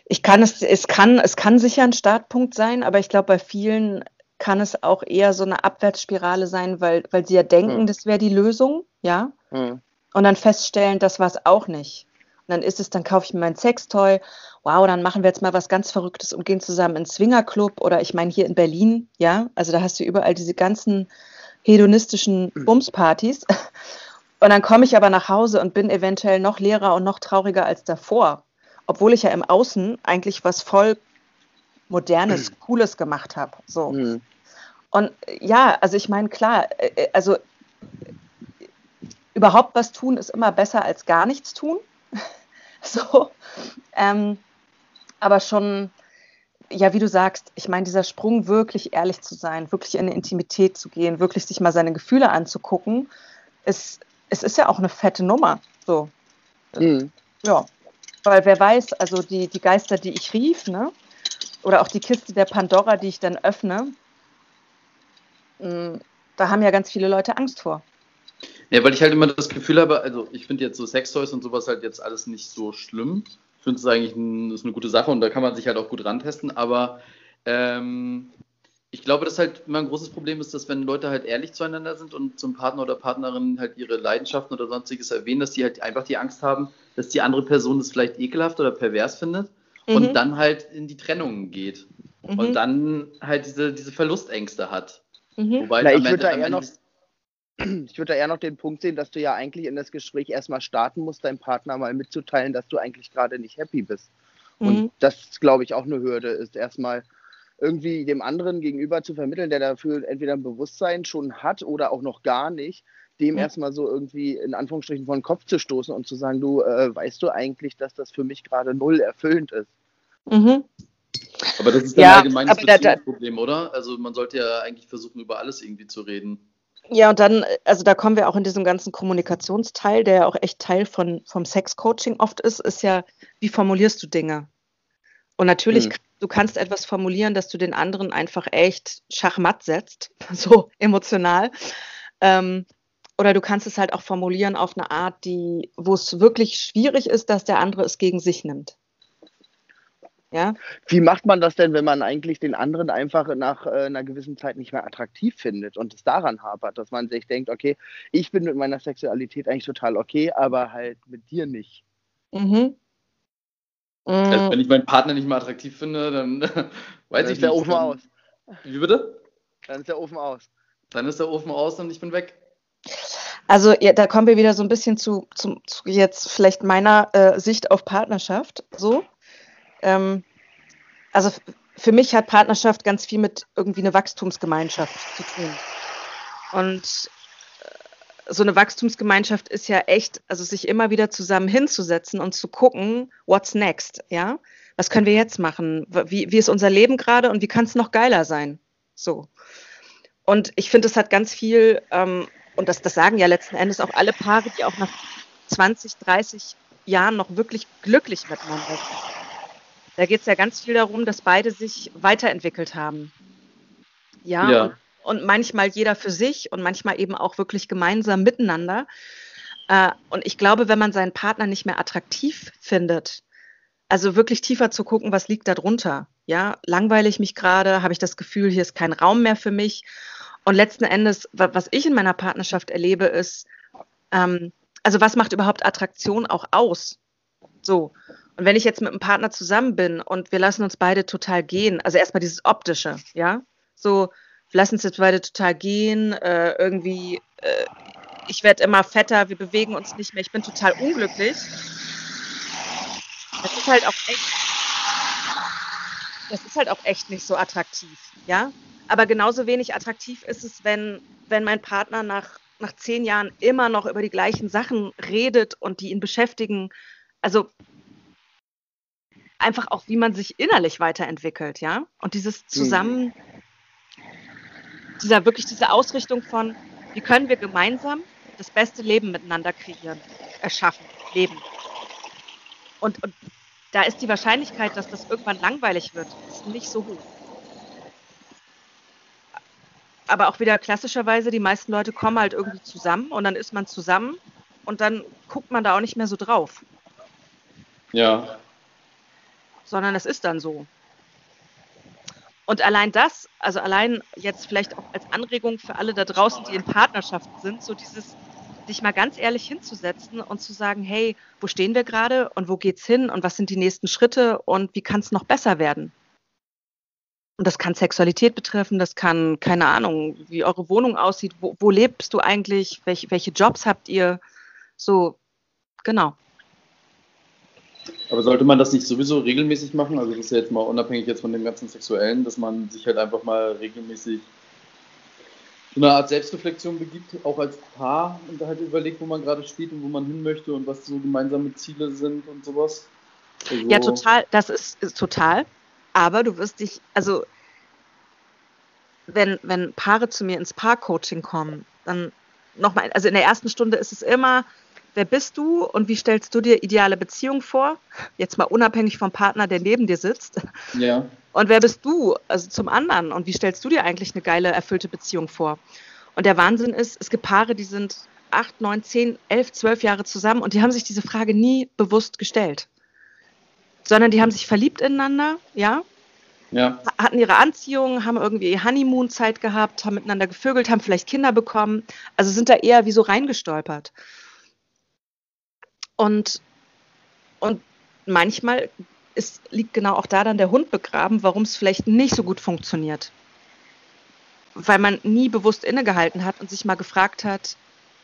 Ich kann es, es kann, es kann sicher ein Startpunkt sein, aber ich glaube, bei vielen kann es auch eher so eine Abwärtsspirale sein, weil, weil sie ja denken, hm. das wäre die Lösung, ja. Hm. Und dann feststellen, das war es auch nicht. Und dann ist es, dann kaufe ich mir mein Sextoy, wow, dann machen wir jetzt mal was ganz Verrücktes und gehen zusammen ins Swingerclub oder ich meine hier in Berlin, ja, also da hast du überall diese ganzen hedonistischen hm. Bumspartys. Und dann komme ich aber nach Hause und bin eventuell noch leerer und noch trauriger als davor obwohl ich ja im Außen eigentlich was voll Modernes, mhm. Cooles gemacht habe. So. Mhm. Und ja, also ich meine, klar, äh, äh, also überhaupt was tun ist immer besser als gar nichts tun. so. Ähm, aber schon, ja, wie du sagst, ich meine, dieser Sprung, wirklich ehrlich zu sein, wirklich in eine Intimität zu gehen, wirklich sich mal seine Gefühle anzugucken, ist, es ist ja auch eine fette Nummer. So. Mhm. Ja. Weil wer weiß, also die, die Geister, die ich rief, ne? oder auch die Kiste der Pandora, die ich dann öffne, mh, mm, da haben ja ganz viele Leute Angst vor. Ja, weil ich halt immer das Gefühl habe, also ich finde jetzt so Sextoys und sowas halt jetzt alles nicht so schlimm. Ich finde es eigentlich ein, ist eine gute Sache und da kann man sich halt auch gut rantesten, aber ähm, ich glaube, dass halt immer ein großes Problem ist, dass wenn Leute halt ehrlich zueinander sind und zum Partner oder Partnerin halt ihre Leidenschaften oder sonstiges erwähnen, dass die halt einfach die Angst haben, dass die andere Person das vielleicht ekelhaft oder pervers findet mhm. und dann halt in die Trennung geht mhm. und dann halt diese, diese Verlustängste hat. Mhm. Wobei Na, ich würde da eher noch ich würde da eher noch den Punkt sehen, dass du ja eigentlich in das Gespräch erstmal starten musst, deinem Partner mal mitzuteilen, dass du eigentlich gerade nicht happy bist. Und mhm. das, glaube ich, auch eine Hürde ist, erstmal irgendwie dem anderen gegenüber zu vermitteln, der dafür entweder ein Bewusstsein schon hat oder auch noch gar nicht, dem ja. erstmal so irgendwie in Anführungsstrichen vor den Kopf zu stoßen und zu sagen, du, äh, weißt du eigentlich, dass das für mich gerade null erfüllend ist? Mhm. Aber das ist dann ja, allgemein das Problem, oder? Also man sollte ja eigentlich versuchen, über alles irgendwie zu reden. Ja, und dann, also da kommen wir auch in diesem ganzen Kommunikationsteil, der ja auch echt Teil von, vom Sexcoaching oft ist, ist ja, wie formulierst du Dinge? Und natürlich, hm. du kannst etwas formulieren, dass du den anderen einfach echt schachmatt setzt, so emotional. Ähm, oder du kannst es halt auch formulieren auf eine Art, die, wo es wirklich schwierig ist, dass der andere es gegen sich nimmt. Ja? Wie macht man das denn, wenn man eigentlich den anderen einfach nach äh, einer gewissen Zeit nicht mehr attraktiv findet und es daran hapert, dass man sich denkt, okay, ich bin mit meiner Sexualität eigentlich total okay, aber halt mit dir nicht. Mhm. Also, wenn ich meinen Partner nicht mehr attraktiv finde, dann weiß dann ich nicht. ist der Ofen aus. Wie bitte? Dann ist der Ofen aus. Dann ist der Ofen aus und ich bin weg. Also ja, da kommen wir wieder so ein bisschen zu, zu, zu jetzt vielleicht meiner äh, Sicht auf Partnerschaft. So, ähm, also für mich hat Partnerschaft ganz viel mit irgendwie einer Wachstumsgemeinschaft zu tun. Und so eine Wachstumsgemeinschaft ist ja echt, also sich immer wieder zusammen hinzusetzen und zu gucken, what's next, ja? Was können wir jetzt machen? Wie, wie ist unser Leben gerade und wie kann es noch geiler sein? So. Und ich finde, es hat ganz viel, ähm, und das, das sagen ja letzten Endes auch alle Paare, die auch nach 20, 30 Jahren noch wirklich glücklich miteinander sind. Da geht es ja ganz viel darum, dass beide sich weiterentwickelt haben. Ja, ja und manchmal jeder für sich und manchmal eben auch wirklich gemeinsam miteinander. Äh, und ich glaube, wenn man seinen Partner nicht mehr attraktiv findet, also wirklich tiefer zu gucken, was liegt da drunter. Ja, langweile ich mich gerade, habe ich das Gefühl, hier ist kein Raum mehr für mich. Und letzten Endes, was ich in meiner Partnerschaft erlebe, ist, ähm, also was macht überhaupt Attraktion auch aus? So. Und wenn ich jetzt mit einem Partner zusammen bin und wir lassen uns beide total gehen, also erstmal dieses optische, ja, so, lassen uns jetzt beide total gehen, äh, irgendwie, äh, ich werde immer fetter, wir bewegen uns nicht mehr, ich bin total unglücklich. Das ist halt auch echt, das ist halt auch echt nicht so attraktiv, ja. Aber genauso wenig attraktiv ist es, wenn, wenn mein Partner nach, nach zehn Jahren immer noch über die gleichen Sachen redet und die ihn beschäftigen. Also einfach auch, wie man sich innerlich weiterentwickelt, ja. Und dieses mhm. Dieser wirklich diese Ausrichtung von, wie können wir gemeinsam das beste Leben miteinander kreieren, erschaffen, leben. Und, und da ist die Wahrscheinlichkeit, dass das irgendwann langweilig wird, nicht so hoch. Aber auch wieder klassischerweise, die meisten Leute kommen halt irgendwie zusammen und dann ist man zusammen und dann guckt man da auch nicht mehr so drauf. Ja. Sondern es ist dann so. Und allein das, also allein jetzt vielleicht auch als Anregung für alle da draußen, die in Partnerschaften sind, so dieses, sich mal ganz ehrlich hinzusetzen und zu sagen, hey, wo stehen wir gerade und wo geht's hin und was sind die nächsten Schritte und wie kann es noch besser werden? Und das kann Sexualität betreffen, das kann, keine Ahnung, wie eure Wohnung aussieht, wo, wo lebst du eigentlich, welche, welche Jobs habt ihr? So, genau. Aber sollte man das nicht sowieso regelmäßig machen? Also das ist ja jetzt mal unabhängig jetzt von dem ganzen Sexuellen, dass man sich halt einfach mal regelmäßig so eine Art Selbstreflexion begibt, auch als Paar und halt überlegt, wo man gerade steht und wo man hin möchte und was so gemeinsame Ziele sind und sowas. Also ja, total, das ist, ist total. Aber du wirst dich, also wenn, wenn Paare zu mir ins Paar-Coaching kommen, dann nochmal, also in der ersten Stunde ist es immer, wer bist du und wie stellst du dir ideale Beziehung vor? Jetzt mal unabhängig vom Partner, der neben dir sitzt. Ja. Und wer bist du, also zum anderen? Und wie stellst du dir eigentlich eine geile, erfüllte Beziehung vor? Und der Wahnsinn ist, es gibt Paare, die sind acht, neun, zehn, elf, zwölf Jahre zusammen und die haben sich diese Frage nie bewusst gestellt. Sondern die haben sich verliebt ineinander, ja, ja. hatten ihre Anziehung, haben irgendwie Honeymoon-Zeit gehabt, haben miteinander gevögelt, haben vielleicht Kinder bekommen. Also sind da eher wie so reingestolpert. Und, und manchmal ist, liegt genau auch da dann der Hund begraben, warum es vielleicht nicht so gut funktioniert. Weil man nie bewusst innegehalten hat und sich mal gefragt hat,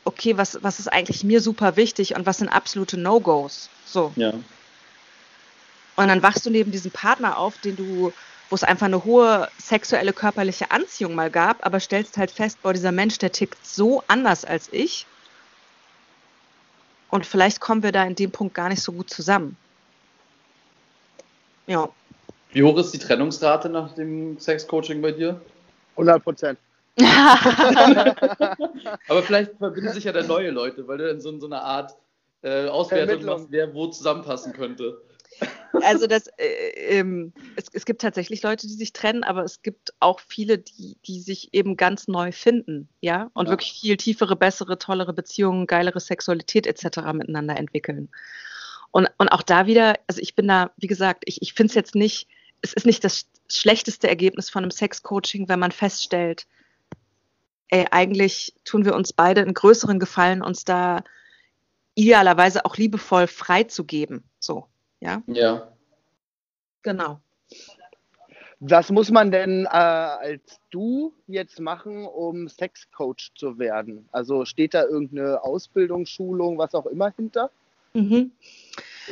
okay, was, was ist eigentlich mir super wichtig und was sind absolute No-Gos? So. Ja. Und dann wachst du neben diesem Partner auf, den du, wo es einfach eine hohe sexuelle körperliche Anziehung mal gab, aber stellst halt fest, boah, dieser Mensch, der tickt so anders als ich. Und vielleicht kommen wir da in dem Punkt gar nicht so gut zusammen. Ja. Wie hoch ist die Trennungsrate nach dem Sexcoaching bei dir? 100 Prozent. Aber vielleicht verbinden sich ja dann neue Leute, weil du dann so, so eine Art äh, Auswertung machst, wer wo zusammenpassen könnte. Also das, äh, ähm, es, es, gibt tatsächlich Leute, die sich trennen, aber es gibt auch viele, die, die sich eben ganz neu finden, ja, und ja. wirklich viel tiefere, bessere, tollere Beziehungen, geilere Sexualität etc. miteinander entwickeln. Und, und auch da wieder, also ich bin da, wie gesagt, ich, ich finde es jetzt nicht, es ist nicht das schlechteste Ergebnis von einem Sexcoaching, wenn man feststellt, ey, eigentlich tun wir uns beide einen größeren Gefallen, uns da idealerweise auch liebevoll freizugeben. So, ja? Ja. Genau. Was muss man denn äh, als du jetzt machen, um Sexcoach zu werden? Also steht da irgendeine Ausbildung, Schulung, was auch immer hinter? Mhm.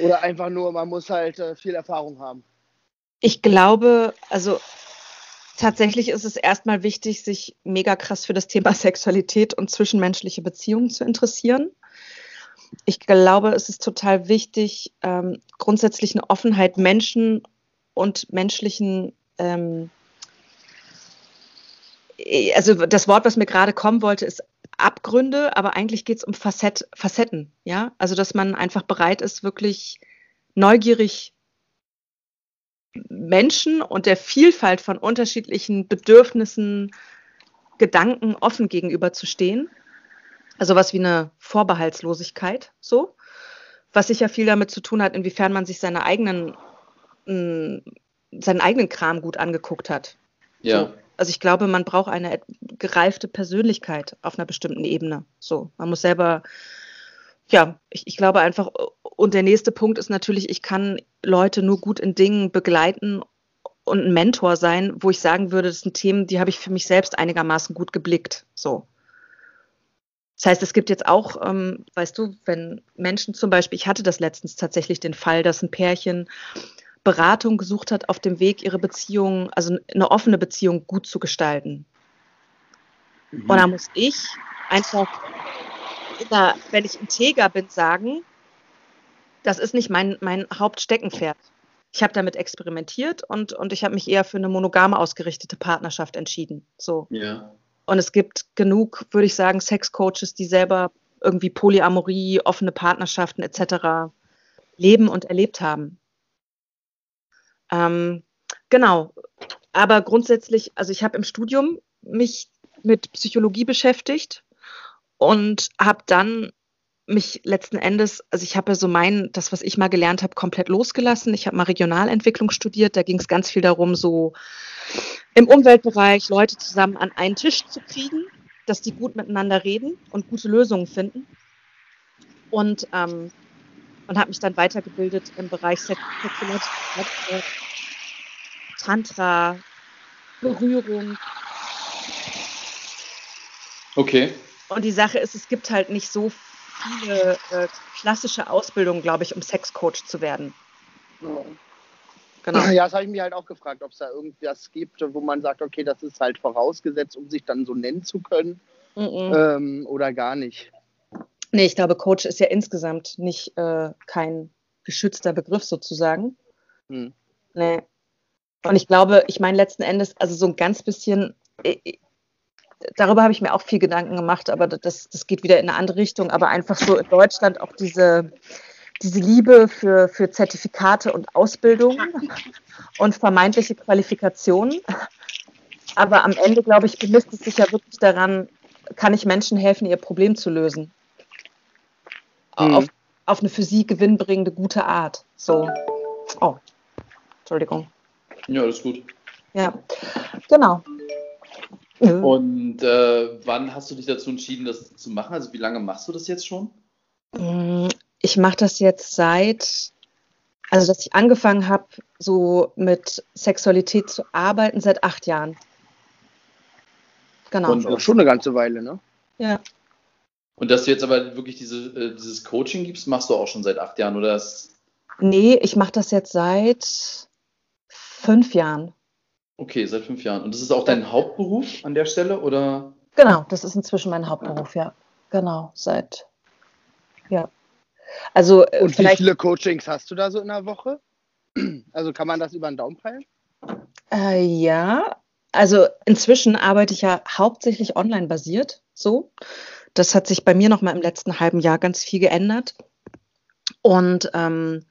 Oder einfach nur, man muss halt äh, viel Erfahrung haben? Ich glaube, also tatsächlich ist es erstmal wichtig, sich mega krass für das Thema Sexualität und zwischenmenschliche Beziehungen zu interessieren. Ich glaube, es ist total wichtig, ähm, grundsätzlich eine Offenheit Menschen und menschlichen ähm, also das Wort, was mir gerade kommen wollte, ist Abgründe, aber eigentlich geht es um Facett, Facetten, ja. Also dass man einfach bereit ist, wirklich neugierig Menschen und der Vielfalt von unterschiedlichen Bedürfnissen, Gedanken offen gegenüberzustehen Also was wie eine Vorbehaltslosigkeit, so. Was sicher viel damit zu tun hat, inwiefern man sich seine eigenen, mh, seinen eigenen Kram gut angeguckt hat. Ja. So. Also ich glaube, man braucht eine gereifte Persönlichkeit auf einer bestimmten Ebene. So, man muss selber, ja, ich, ich glaube einfach, und der nächste Punkt ist natürlich, ich kann Leute nur gut in Dingen begleiten und ein Mentor sein, wo ich sagen würde, das sind Themen, die habe ich für mich selbst einigermaßen gut geblickt. So. Das heißt, es gibt jetzt auch, ähm, weißt du, wenn Menschen zum Beispiel, ich hatte das letztens tatsächlich den Fall, dass ein Pärchen Beratung gesucht hat auf dem Weg, ihre Beziehung, also eine offene Beziehung gut zu gestalten. Mhm. Und da muss ich einfach, der, wenn ich integer bin, sagen, das ist nicht mein, mein Hauptsteckenpferd. Ich habe damit experimentiert und, und ich habe mich eher für eine monogame ausgerichtete Partnerschaft entschieden. So. Ja. Und es gibt genug, würde ich sagen, Sexcoaches, die selber irgendwie Polyamorie, offene Partnerschaften etc. leben und erlebt haben. Ähm, genau. Aber grundsätzlich, also ich habe im Studium mich mit Psychologie beschäftigt und habe dann mich letzten Endes, also ich habe ja so mein, das, was ich mal gelernt habe, komplett losgelassen. Ich habe mal Regionalentwicklung studiert. Da ging es ganz viel darum, so im Umweltbereich Leute zusammen an einen Tisch zu kriegen, dass die gut miteinander reden und gute Lösungen finden. Und ähm, und habe mich dann weitergebildet im Bereich Sexualität, Tantra, Berührung. Okay. Und die Sache ist, es gibt halt nicht so viele äh, klassische Ausbildungen, glaube ich, um Sexcoach zu werden. Ja. Genau. Ja, das habe ich mir halt auch gefragt, ob es da irgendwas gibt, wo man sagt, okay, das ist halt vorausgesetzt, um sich dann so nennen zu können mm -mm. Ähm, oder gar nicht. Nee, ich glaube, Coach ist ja insgesamt nicht äh, kein geschützter Begriff sozusagen. Hm. Nee. Und ich glaube, ich meine letzten Endes, also so ein ganz bisschen, äh, äh, darüber habe ich mir auch viel Gedanken gemacht, aber das, das geht wieder in eine andere Richtung. Aber einfach so in Deutschland auch diese, diese Liebe für, für Zertifikate und Ausbildungen und vermeintliche Qualifikationen. Aber am Ende, glaube ich, bemisst es sich ja wirklich daran, kann ich Menschen helfen, ihr Problem zu lösen mhm. auf, auf eine für sie gewinnbringende gute Art. So. Oh, Entschuldigung. Ja, alles gut. Ja, genau. Und äh, wann hast du dich dazu entschieden, das zu machen? Also wie lange machst du das jetzt schon? Ich mache das jetzt seit, also dass ich angefangen habe, so mit Sexualität zu arbeiten, seit acht Jahren. Genau. Und auch schon eine ganze Weile, ne? Ja. Und dass du jetzt aber wirklich diese, äh, dieses Coaching gibst, machst du auch schon seit acht Jahren, oder? Nee, ich mache das jetzt seit fünf Jahren. Okay, seit fünf Jahren. Und das ist auch dein Hauptberuf an der Stelle, oder? Genau, das ist inzwischen mein Hauptberuf, ja. Genau, seit, ja. Also, äh, Und wie viele Coachings hast du da so in der Woche? Also kann man das über den Daumen peilen? Äh, ja, also inzwischen arbeite ich ja hauptsächlich online basiert, so. Das hat sich bei mir noch mal im letzten halben Jahr ganz viel geändert. Und, ähm,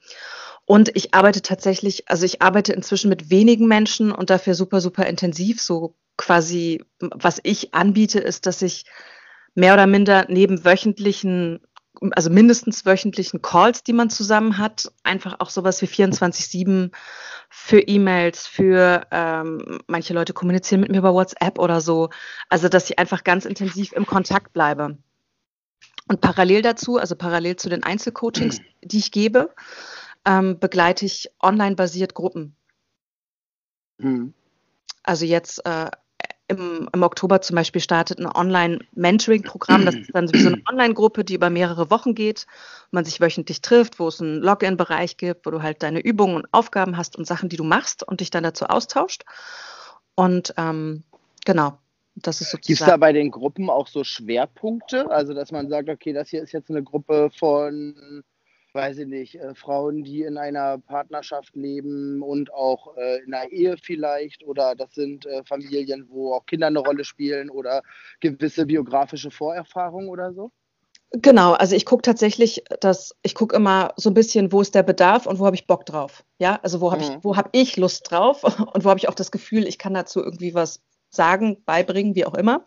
und ich arbeite tatsächlich, also ich arbeite inzwischen mit wenigen Menschen und dafür super, super intensiv. So quasi, was ich anbiete, ist, dass ich mehr oder minder neben wöchentlichen, also mindestens wöchentlichen Calls, die man zusammen hat, einfach auch sowas wie 24-7 für E-Mails, für ähm, manche Leute kommunizieren mit mir über WhatsApp oder so. Also, dass ich einfach ganz intensiv im Kontakt bleibe. Und parallel dazu, also parallel zu den Einzelcoachings, die ich gebe, ähm, begleite ich online-basiert Gruppen. Mhm. Also jetzt äh, im, im, Oktober zum Beispiel startet ein Online-Mentoring-Programm. Das ist dann wie so eine Online-Gruppe, die über mehrere Wochen geht, wo man sich wöchentlich trifft, wo es einen Login-Bereich gibt, wo du halt deine Übungen und Aufgaben hast und Sachen, die du machst und dich dann dazu austauscht. Und ähm, genau, das ist sozusagen. Gibt es da bei den Gruppen auch so Schwerpunkte? Also, dass man sagt, okay, das hier ist jetzt eine Gruppe von weiß ich nicht, äh, Frauen, die in einer Partnerschaft leben und auch äh, in einer Ehe vielleicht oder das sind äh, Familien, wo auch Kinder eine Rolle spielen oder gewisse biografische Vorerfahrungen oder so? Genau, also ich gucke tatsächlich, dass ich gucke immer so ein bisschen, wo ist der Bedarf und wo habe ich Bock drauf. Ja, also wo habe mhm. ich, wo habe ich Lust drauf und wo habe ich auch das Gefühl, ich kann dazu irgendwie was sagen, beibringen, wie auch immer.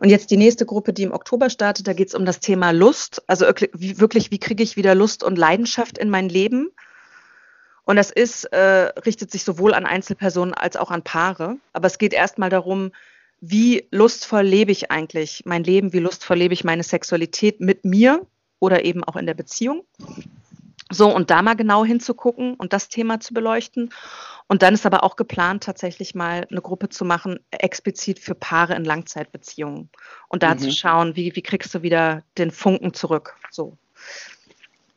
Und jetzt die nächste Gruppe, die im Oktober startet, da geht es um das Thema Lust. Also wirklich, wie kriege ich wieder Lust und Leidenschaft in mein Leben? Und das ist, äh, richtet sich sowohl an Einzelpersonen als auch an Paare. Aber es geht erstmal darum, wie lustvoll lebe ich eigentlich mein Leben, wie lustvoll lebe ich meine Sexualität mit mir oder eben auch in der Beziehung. So, und da mal genau hinzugucken und das Thema zu beleuchten. Und dann ist aber auch geplant, tatsächlich mal eine Gruppe zu machen, explizit für Paare in Langzeitbeziehungen. Und da mhm. zu schauen, wie, wie kriegst du wieder den Funken zurück. So.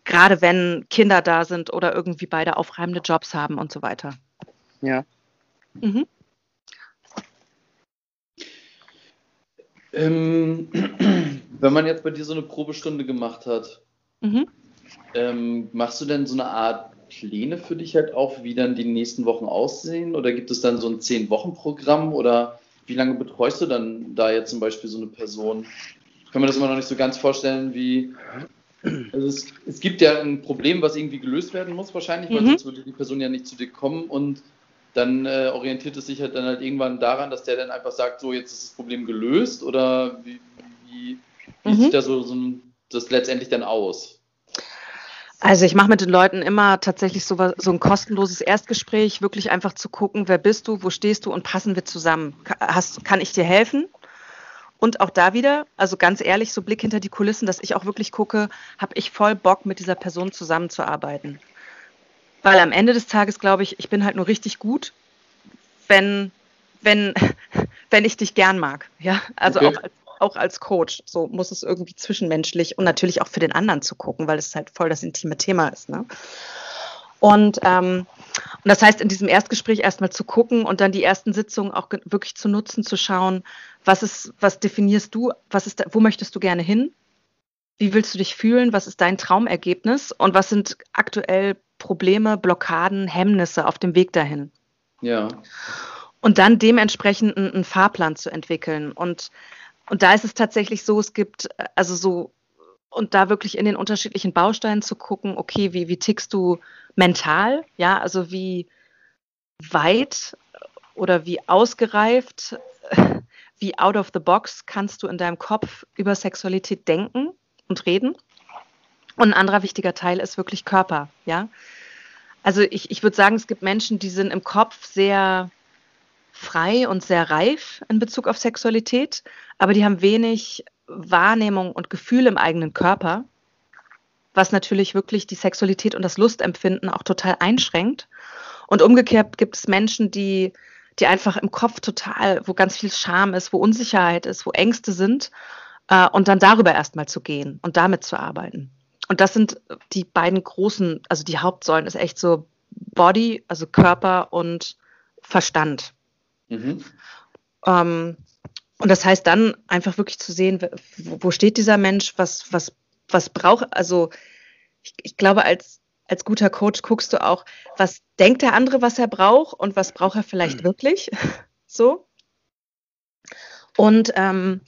Gerade wenn Kinder da sind oder irgendwie beide aufreibende Jobs haben und so weiter. Ja. Mhm. Ähm, wenn man jetzt bei dir so eine Probestunde gemacht hat, mhm. Ähm, machst du denn so eine Art Pläne für dich halt auch, wie dann die nächsten Wochen aussehen? Oder gibt es dann so ein Zehn-Wochen-Programm? Oder wie lange betreust du dann da jetzt zum Beispiel so eine Person? Ich kann mir das immer noch nicht so ganz vorstellen, wie. Also es, es gibt ja ein Problem, was irgendwie gelöst werden muss, wahrscheinlich, weil mhm. sonst würde die Person ja nicht zu dir kommen und dann äh, orientiert es sich halt dann halt irgendwann daran, dass der dann einfach sagt, so jetzt ist das Problem gelöst oder wie, wie, wie mhm. sieht da so, so das letztendlich dann aus? Also ich mache mit den Leuten immer tatsächlich so, so ein kostenloses Erstgespräch, wirklich einfach zu gucken, wer bist du, wo stehst du und passen wir zusammen. Hast, kann ich dir helfen? Und auch da wieder, also ganz ehrlich, so Blick hinter die Kulissen, dass ich auch wirklich gucke, habe ich voll Bock, mit dieser Person zusammenzuarbeiten. Weil am Ende des Tages glaube ich, ich bin halt nur richtig gut, wenn, wenn, wenn ich dich gern mag. Ja, also okay. auch als auch als Coach. So muss es irgendwie zwischenmenschlich und natürlich auch für den anderen zu gucken, weil es halt voll das intime Thema ist. Ne? Und, ähm, und das heißt, in diesem Erstgespräch erstmal zu gucken und dann die ersten Sitzungen auch wirklich zu nutzen, zu schauen, was ist, was definierst du, was ist, wo möchtest du gerne hin? Wie willst du dich fühlen? Was ist dein Traumergebnis? Und was sind aktuell Probleme, Blockaden, Hemmnisse auf dem Weg dahin? Ja. Und dann dementsprechend einen, einen Fahrplan zu entwickeln. Und und da ist es tatsächlich so, es gibt äh, also so, und da wirklich in den unterschiedlichen Bausteinen zu gucken, okay, wie, wie tickst du mental? Ja, also wie weit oder wie ausgereift, wie out of the box kannst du in deinem Kopf über Sexualität denken und reden? Und ein anderer wichtiger Teil ist wirklich Körper, ja. Also ich, ich würde sagen, es gibt Menschen, die sind im Kopf sehr frei und sehr reif in Bezug auf Sexualität, aber die haben wenig Wahrnehmung und Gefühl im eigenen Körper, was natürlich wirklich die Sexualität und das Lustempfinden auch total einschränkt. Und umgekehrt gibt es Menschen, die, die einfach im Kopf total, wo ganz viel Scham ist, wo Unsicherheit ist, wo Ängste sind, äh, und dann darüber erstmal zu gehen und damit zu arbeiten. Und das sind die beiden großen, also die Hauptsäulen ist echt so Body, also Körper und Verstand. Mhm. Ähm, und das heißt dann einfach wirklich zu sehen, wo steht dieser Mensch, was, was, was braucht, also ich, ich glaube, als, als guter Coach guckst du auch, was denkt der andere, was er braucht und was braucht er vielleicht mhm. wirklich. so. Und, ähm,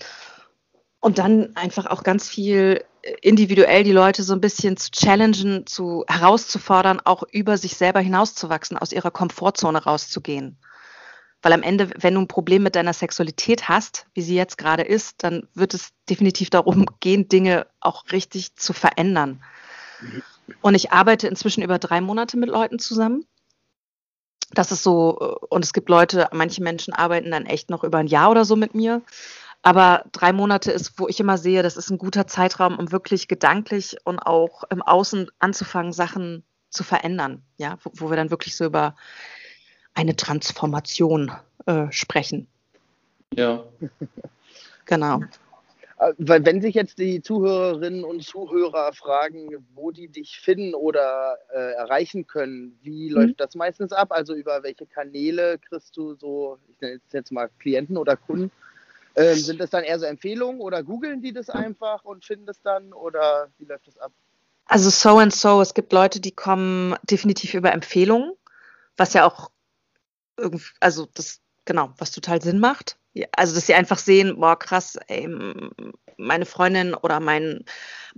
und dann einfach auch ganz viel individuell die Leute so ein bisschen zu challengen, zu herauszufordern, auch über sich selber hinauszuwachsen, aus ihrer Komfortzone rauszugehen. Weil am Ende, wenn du ein Problem mit deiner Sexualität hast, wie sie jetzt gerade ist, dann wird es definitiv darum gehen, Dinge auch richtig zu verändern. Und ich arbeite inzwischen über drei Monate mit Leuten zusammen. Das ist so, und es gibt Leute, manche Menschen arbeiten dann echt noch über ein Jahr oder so mit mir. Aber drei Monate ist, wo ich immer sehe, das ist ein guter Zeitraum, um wirklich gedanklich und auch im Außen anzufangen, Sachen zu verändern. Ja, wo, wo wir dann wirklich so über eine Transformation äh, sprechen. Ja. Genau. Äh, weil wenn sich jetzt die Zuhörerinnen und Zuhörer fragen, wo die dich finden oder äh, erreichen können, wie mhm. läuft das meistens ab? Also über welche Kanäle kriegst du so, ich nenne jetzt mal Klienten oder Kunden? Ähm, sind das dann eher so Empfehlungen oder googeln die das einfach und finden das dann oder wie läuft das ab? Also so and so, es gibt Leute, die kommen definitiv über Empfehlungen, was ja auch also das, genau, was total Sinn macht. Also, dass sie einfach sehen, boah, krass, ey, meine Freundin oder mein,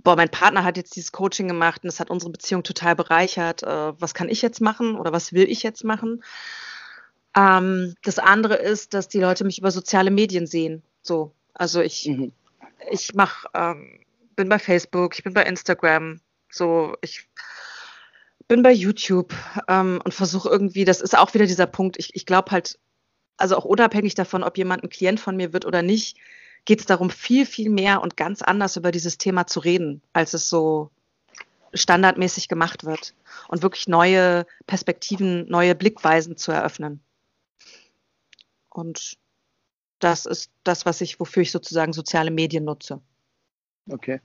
boah, mein Partner hat jetzt dieses Coaching gemacht und das hat unsere Beziehung total bereichert. Äh, was kann ich jetzt machen oder was will ich jetzt machen? Ähm, das andere ist, dass die Leute mich über soziale Medien sehen. So, also ich, mhm. ich mache, ähm, bin bei Facebook, ich bin bei Instagram, so ich bin bei YouTube ähm, und versuche irgendwie, das ist auch wieder dieser Punkt, ich, ich glaube halt, also auch unabhängig davon, ob jemand ein Klient von mir wird oder nicht, geht es darum, viel, viel mehr und ganz anders über dieses Thema zu reden, als es so standardmäßig gemacht wird und wirklich neue Perspektiven, neue Blickweisen zu eröffnen. Und das ist das, was ich, wofür ich sozusagen soziale Medien nutze. Okay.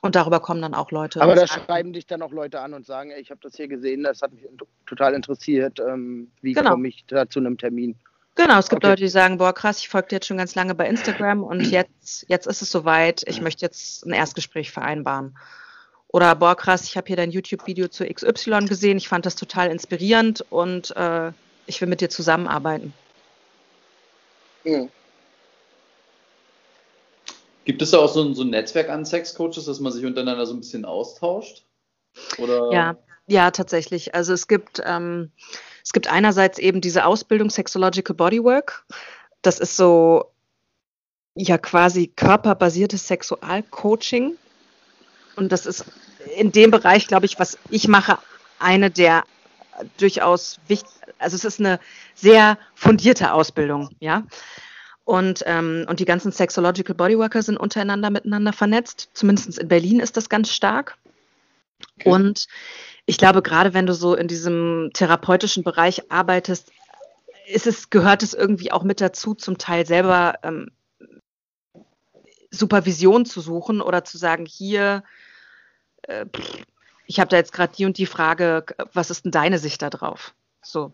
Und darüber kommen dann auch Leute. Aber da schreiben dich dann auch Leute an und sagen, ey, ich habe das hier gesehen, das hat mich total interessiert. Ähm, wie genau. komme ich da zu einem Termin? Genau, es gibt okay. Leute, die sagen, boah, krass, ich folge dir jetzt schon ganz lange bei Instagram und jetzt, jetzt ist es soweit, ich möchte jetzt ein Erstgespräch vereinbaren. Oder boah, krass, ich habe hier dein YouTube-Video zu XY gesehen, ich fand das total inspirierend und äh, ich will mit dir zusammenarbeiten. Mhm. Gibt es da auch so ein, so ein Netzwerk an Sexcoaches, dass man sich untereinander so ein bisschen austauscht? Oder? Ja, ja, tatsächlich. Also es gibt, ähm, es gibt einerseits eben diese Ausbildung Sexological Bodywork. Das ist so ja quasi körperbasiertes Sexualcoaching. Und das ist in dem Bereich, glaube ich, was ich mache, eine der durchaus wichtig, also es ist eine sehr fundierte Ausbildung, ja. Und, ähm, und die ganzen Sexological Bodyworker sind untereinander miteinander vernetzt. Zumindest in Berlin ist das ganz stark. Okay. Und ich glaube, gerade wenn du so in diesem therapeutischen Bereich arbeitest, ist es, gehört es irgendwie auch mit dazu, zum Teil selber ähm, Supervision zu suchen oder zu sagen, hier, äh, ich habe da jetzt gerade die und die Frage, was ist denn deine Sicht da drauf? So.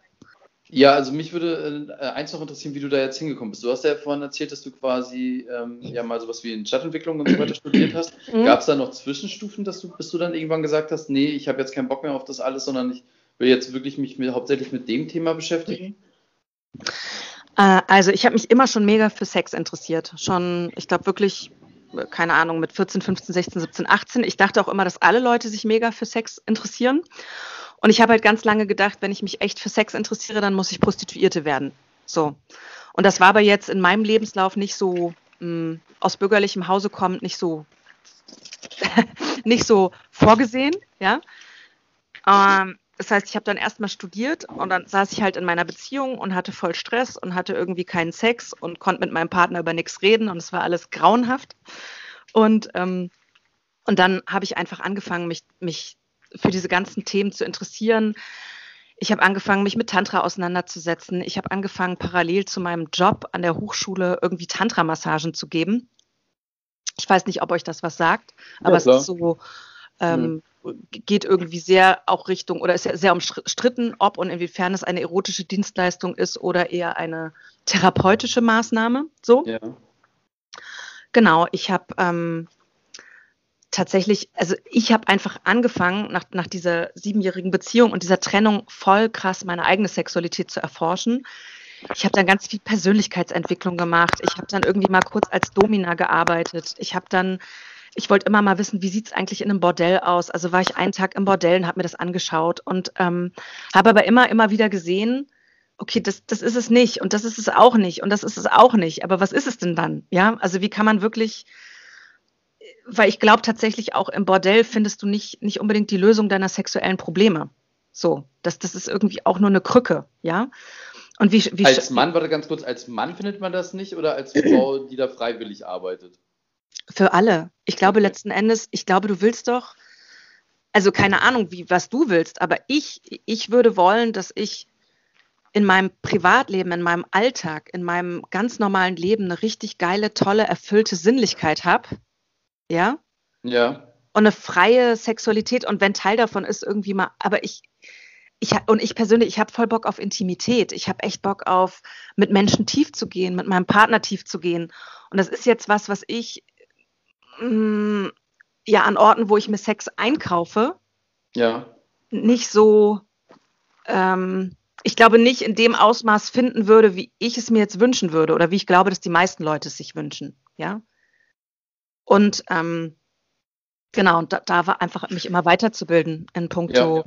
Ja, also mich würde äh, eins noch interessieren, wie du da jetzt hingekommen bist. Du hast ja vorhin erzählt, dass du quasi ähm, ja mal sowas wie in Stadtentwicklung und so weiter studiert hast. Mhm. Gab es da noch Zwischenstufen, dass du, bis du dann irgendwann gesagt hast, nee, ich habe jetzt keinen Bock mehr auf das alles, sondern ich will jetzt wirklich mich mit, hauptsächlich mit dem Thema beschäftigen? Äh, also ich habe mich immer schon mega für Sex interessiert. Schon, ich glaube wirklich, keine Ahnung, mit 14, 15, 16, 17, 18. Ich dachte auch immer, dass alle Leute sich mega für Sex interessieren. Und ich habe halt ganz lange gedacht, wenn ich mich echt für Sex interessiere, dann muss ich Prostituierte werden. So. Und das war aber jetzt in meinem Lebenslauf nicht so mh, hm, aus bürgerlichem Hause kommend, nicht so nicht so vorgesehen, ja. Ähm, das heißt, ich habe dann erstmal studiert und dann saß ich halt in meiner Beziehung und hatte voll Stress und hatte irgendwie keinen Sex und konnte mit meinem Partner über nichts reden und es war alles grauenhaft. Und, ähm, und dann habe ich einfach angefangen, mich, mich für diese ganzen Themen zu interessieren. Ich habe angefangen, mich mit Tantra auseinanderzusetzen. Ich habe angefangen, parallel zu meinem Job an der Hochschule irgendwie Tantra-Massagen zu geben. Ich weiß nicht, ob euch das was sagt, aber ja, es ist so, ähm, mhm. geht irgendwie sehr auch Richtung oder ist ja sehr umstritten, ob und inwiefern es eine erotische Dienstleistung ist oder eher eine therapeutische Maßnahme. So. Ja. Genau, ich habe ähm, tatsächlich, also ich habe einfach angefangen, nach, nach dieser siebenjährigen Beziehung und dieser Trennung voll krass meine eigene Sexualität zu erforschen. Ich habe dann ganz viel Persönlichkeitsentwicklung gemacht. Ich habe dann irgendwie mal kurz als Domina gearbeitet. Ich habe dann, ich wollte immer mal wissen, wie sieht es eigentlich in einem Bordell aus? Also war ich einen Tag im Bordell und habe mir das angeschaut und ähm, habe aber immer, immer wieder gesehen, okay, das, das ist es nicht und das ist es auch nicht und das ist es auch nicht. Aber was ist es denn dann? Ja, also wie kann man wirklich weil ich glaube tatsächlich auch im Bordell findest du nicht, nicht unbedingt die Lösung deiner sexuellen Probleme. So, das, das ist irgendwie auch nur eine Krücke, ja. Und wie, wie als Mann, warte ganz kurz, als Mann findet man das nicht oder als Frau, die da freiwillig arbeitet? Für alle. Ich glaube okay. letzten Endes, ich glaube, du willst doch, also keine Ahnung, wie, was du willst, aber ich, ich würde wollen, dass ich in meinem Privatleben, in meinem Alltag, in meinem ganz normalen Leben eine richtig geile, tolle, erfüllte Sinnlichkeit habe ja. Ja. Und eine freie Sexualität und wenn Teil davon ist, irgendwie mal, aber ich, ich und ich persönlich, ich habe voll Bock auf Intimität. Ich habe echt Bock auf, mit Menschen tief zu gehen, mit meinem Partner tief zu gehen. Und das ist jetzt was, was ich mh, mm, ja an Orten, wo ich mir Sex einkaufe, ja. nicht so, ähm, ich glaube nicht in dem Ausmaß finden würde, wie ich es mir jetzt wünschen würde oder wie ich glaube, dass die meisten Leute es sich wünschen. Ja. Und ähm, Genau, und da, da war einfach mich immer weiterzubilden in puncto Ja, ja.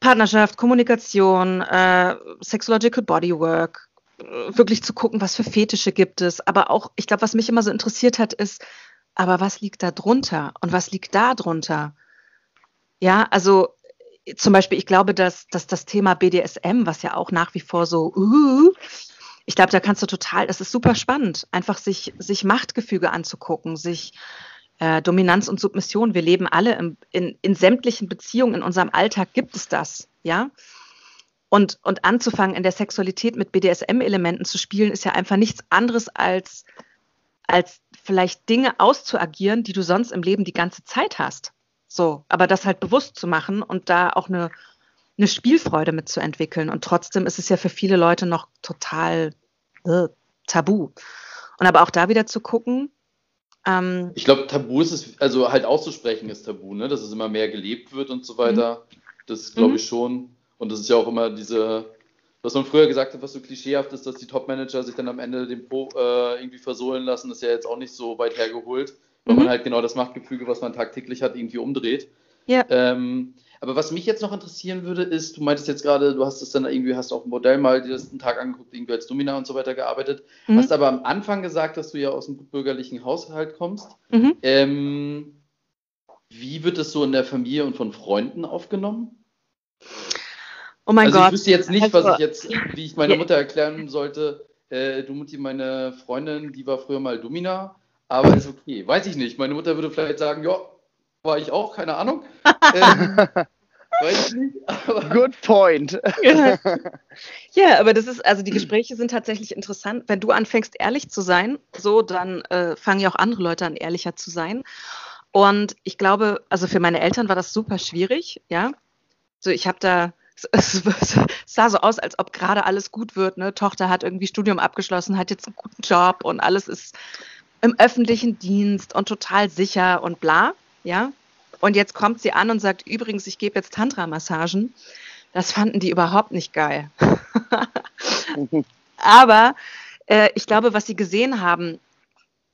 Partnerschaft, Kommunikation, äh, Sexological Bodywork, äh, wirklich zu gucken, was für Fetische gibt es. Aber auch, ich glaube, was mich immer so interessiert hat, ist, aber was liegt da drunter und was liegt da drunter? Ja, also zum Beispiel, ich glaube, dass, dass das Thema BDSM, was ja auch nach wie vor so, uh, ich glaube, da kannst du total, das ist super spannend, einfach sich, sich Machtgefüge anzugucken, sich äh, Dominanz und Submission. Wir leben alle im, in, in sämtlichen Beziehungen in unserem Alltag gibt es das, ja. Und, und anzufangen, in der Sexualität mit BDSM-Elementen zu spielen, ist ja einfach nichts anderes als, als vielleicht Dinge auszuagieren, die du sonst im Leben die ganze Zeit hast. So, aber das halt bewusst zu machen und da auch eine, eine Spielfreude mitzuentwickeln. Und trotzdem ist es ja für viele Leute noch total äh, tabu. Und aber auch da wieder zu gucken, ähm, Ich glaube, Tabu ist es, also halt auszusprechen ist Tabu, ne? Dass es immer mehr gelebt wird und so weiter. Das glaube Mhm. ich schon. Und das ist ja auch immer diese, was man früher gesagt hat, was so klischeehaft ist, dass die Top-Manager sich dann am Ende den Po äh, irgendwie versohlen lassen, ist ja jetzt auch nicht so weit hergeholt, weil Mhm. man halt genau das Machtgefüge, was man tagtäglich hat, irgendwie umdreht. ja, Ähm, aber was mich jetzt noch interessieren würde, ist, du meintest jetzt gerade, du hast es dann irgendwie, hast auch ein Modell mal dir das einen Tag angeguckt, irgendwie als Domina und so weiter gearbeitet. Mhm. Hast aber am Anfang gesagt, dass du ja aus einem bürgerlichen Haushalt kommst. mhm. Ähm, wie wird es so in der Familie und von Freunden aufgenommen? oh mein also Gott. ich wüsste jetzt nicht, was Also- ich jetzt, wie ich meiner. Mutter erklären sollte. Äh, du Mutti, meine Freundin, die war früher mal Domina, aber ist okay. Weiß ich nicht. Meine Mutter würde vielleicht sagen, ja, war ich auch, keine Ahnung. ähm, weiß ich nicht. Aber Good point. Ja, aber das ist, also die Gespräche sind tatsächlich interessant. Wenn du anfängst, ehrlich zu sein, so, dann äh, fangen ja auch andere Leute an, ehrlicher zu sein. Und ich glaube, also für meine Eltern war das super schwierig, ja. So, ich habe da, es, es sah so aus, als ob gerade alles gut wird. Ne? Tochter hat irgendwie Studium abgeschlossen, hat jetzt einen guten Job und alles ist im öffentlichen Dienst und total sicher und bla, ja. Und jetzt kommt sie an und sagt, übrigens, ich gebe jetzt Tantra-Massagen. Das fanden die überhaupt nicht geil. Aber äh, ich glaube, was sie gesehen haben,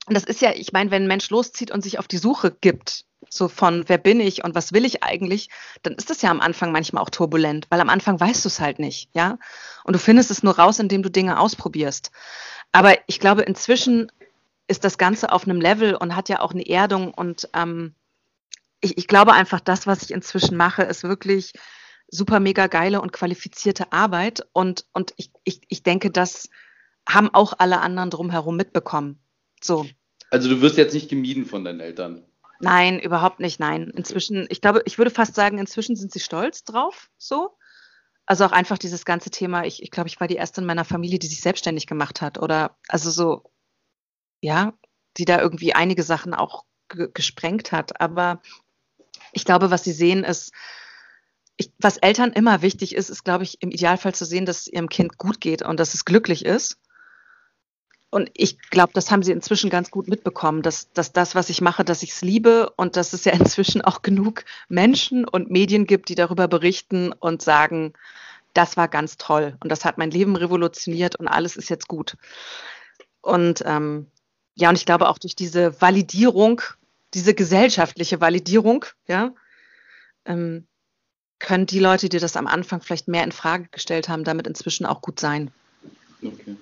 und das ist ja, ich meine, wenn ein Mensch loszieht und sich auf die Suche gibt, so von wer bin ich und was will ich eigentlich, dann ist das ja am Anfang manchmal auch turbulent, weil am Anfang weißt du es halt nicht, ja. Und du findest es nur raus, indem du Dinge ausprobierst. Aber ich glaube, inzwischen ist das Ganze auf einem Level und hat ja auch eine Erdung und ähm, ich, ich glaube einfach, das, was ich inzwischen mache, ist wirklich super mega geile und qualifizierte Arbeit. Und, und ich, ich, ich denke, das haben auch alle anderen drumherum mitbekommen. So. also du wirst jetzt nicht gemieden von deinen Eltern. Nein, überhaupt nicht. Nein. Inzwischen, ich glaube, ich würde fast sagen, inzwischen sind sie stolz drauf. So. Also auch einfach dieses ganze Thema, ich, ich glaube, ich war die erste in meiner Familie, die sich selbstständig gemacht hat. Oder also so, ja, die da irgendwie einige Sachen auch ge- gesprengt hat. Aber ich glaube, was sie sehen, ist, ich, was Eltern immer wichtig ist, ist, glaube ich, im Idealfall zu sehen, dass es ihrem Kind gut geht und dass es glücklich ist. Und ich glaube, das haben sie inzwischen ganz gut mitbekommen, dass, dass das, was ich mache, dass ich es liebe und dass es ja inzwischen auch genug Menschen und Medien gibt, die darüber berichten und sagen, das war ganz toll und das hat mein Leben revolutioniert und alles ist jetzt gut. Und ähm, ja, und ich glaube auch durch diese Validierung, diese gesellschaftliche Validierung, ja, ähm, können die Leute, die das am Anfang vielleicht mehr in Frage gestellt haben, damit inzwischen auch gut sein. Okay.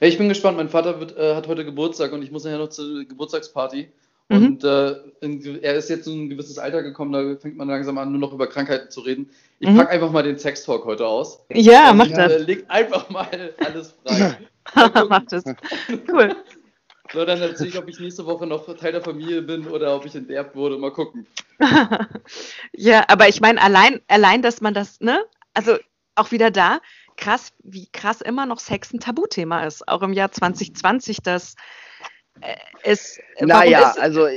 Ja, ich bin gespannt. Mein Vater wird, äh, hat heute Geburtstag und ich muss nachher noch zur Geburtstagsparty. Mhm. Und äh, in, er ist jetzt in ein gewisses Alter gekommen, da fängt man langsam an, nur noch über Krankheiten zu reden. Ich Mhm. packe einfach mal den Sex-Talk heute aus. Ja, mach Äh, das. leg einfach mal alles frei. mach das. Cool. So, dann erzähle ich, ob ich nächste Woche noch Teil der Familie bin oder ob ich enterbt wurde. Mal gucken. ja, aber ich meine, allein, allein, dass man das, ne? Also auch wieder da, krass, wie krass immer noch Sex ein Tabuthema ist. Auch im Jahr 2020, dass äh, es. Naja, ist also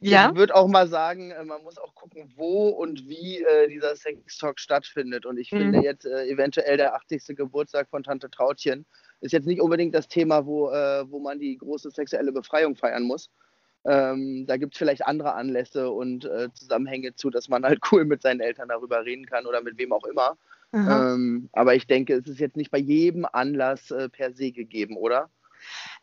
Ja? ich würde auch mal sagen, äh, man muss auch gucken, wo und wie äh, dieser Sex-Talk stattfindet. Und ich Mhm. finde jetzt äh, eventuell der 80. Geburtstag von Tante Trautchen ist jetzt nicht unbedingt das Thema, wo, äh, wo man die große sexuelle Befreiung feiern muss. Ähm, da gibt es vielleicht andere Anlässe und äh, Zusammenhänge zu, dass man halt cool mit seinen Eltern darüber reden kann oder mit wem auch immer. Ähm, aber ich denke, es ist jetzt nicht bei jedem Anlass äh, per se gegeben, oder?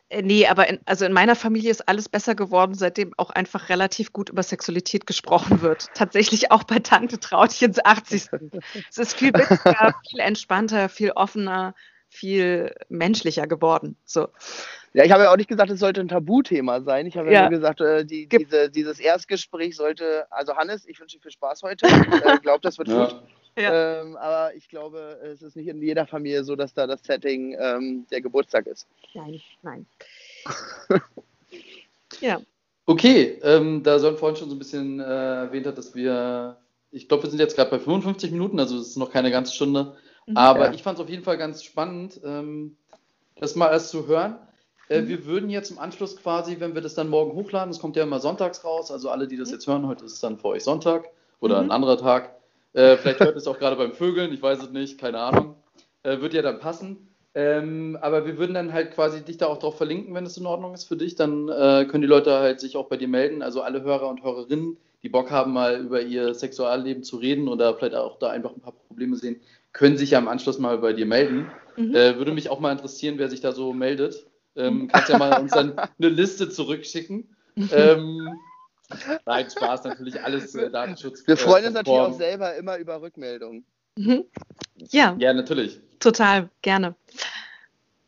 Äh, nee, aber in, also in meiner Familie ist alles besser geworden, seitdem auch einfach relativ gut über Sexualität gesprochen wird. Tatsächlich auch bei Tante Trautchens 80. es ist viel witziger, viel entspannter, viel offener, viel menschlicher geworden. So. Ja, ich habe ja auch nicht gesagt, es sollte ein Tabuthema sein. Ich habe ja, ja nur gesagt, äh, die, diese, dieses Erstgespräch sollte, also Hannes, ich wünsche dir viel Spaß heute. Ich äh, glaube, das wird ja. gut. Ja. Ähm, aber ich glaube, es ist nicht in jeder Familie so, dass da das Setting ähm, der Geburtstag ist. Nein, nein. ja. Okay, ähm, da Sören vorhin schon so ein bisschen äh, erwähnt hat, dass wir, ich glaube, wir sind jetzt gerade bei 55 Minuten, also es ist noch keine ganze Stunde. Mhm, aber ja. ich fand es auf jeden Fall ganz spannend, ähm, das mal erst zu hören. Äh, mhm. Wir würden jetzt im Anschluss quasi, wenn wir das dann morgen hochladen, das kommt ja immer sonntags raus, also alle, die das mhm. jetzt hören, heute ist es dann für euch Sonntag oder mhm. ein anderer Tag. Äh, vielleicht hört es auch gerade beim Vögeln, ich weiß es nicht, keine Ahnung. Äh, wird ja dann passen. Ähm, aber wir würden dann halt quasi dich da auch drauf verlinken, wenn es in Ordnung ist für dich. Dann äh, können die Leute halt sich auch bei dir melden. Also alle Hörer und Hörerinnen, die Bock haben, mal über ihr Sexualleben zu reden oder vielleicht auch da einfach ein paar Probleme sehen, können sich ja im Anschluss mal bei dir melden. Mhm. Äh, würde mich auch mal interessieren, wer sich da so meldet. Ähm, kannst ja mal uns dann eine Liste zurückschicken. Ähm, Nein, Spaß, natürlich alles äh, Datenschutz. Wir freuen uns natürlich auch selber immer über Rückmeldungen. Mhm. Ja. Ja, natürlich. Total, gerne.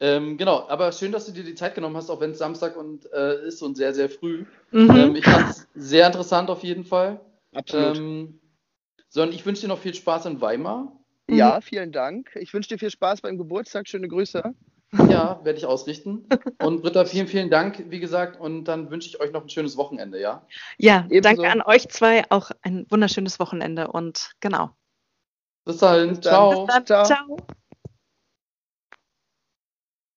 Ähm, genau, aber schön, dass du dir die Zeit genommen hast, auch wenn es Samstag und äh, ist und sehr, sehr früh. Mhm. Ähm, ich fand es sehr interessant auf jeden Fall. Absolut. Ähm, sondern ich wünsche dir noch viel Spaß in Weimar. Ja, mhm. vielen Dank. Ich wünsche dir viel Spaß beim Geburtstag. Schöne Grüße. Ja, werde ich ausrichten. Und Britta, vielen, vielen Dank, wie gesagt. Und dann wünsche ich euch noch ein schönes Wochenende, ja? Ja, Ebenso. danke an euch zwei. Auch ein wunderschönes Wochenende und genau. Bis dahin. Bis Ciao. Bis dann. Ciao. Ciao.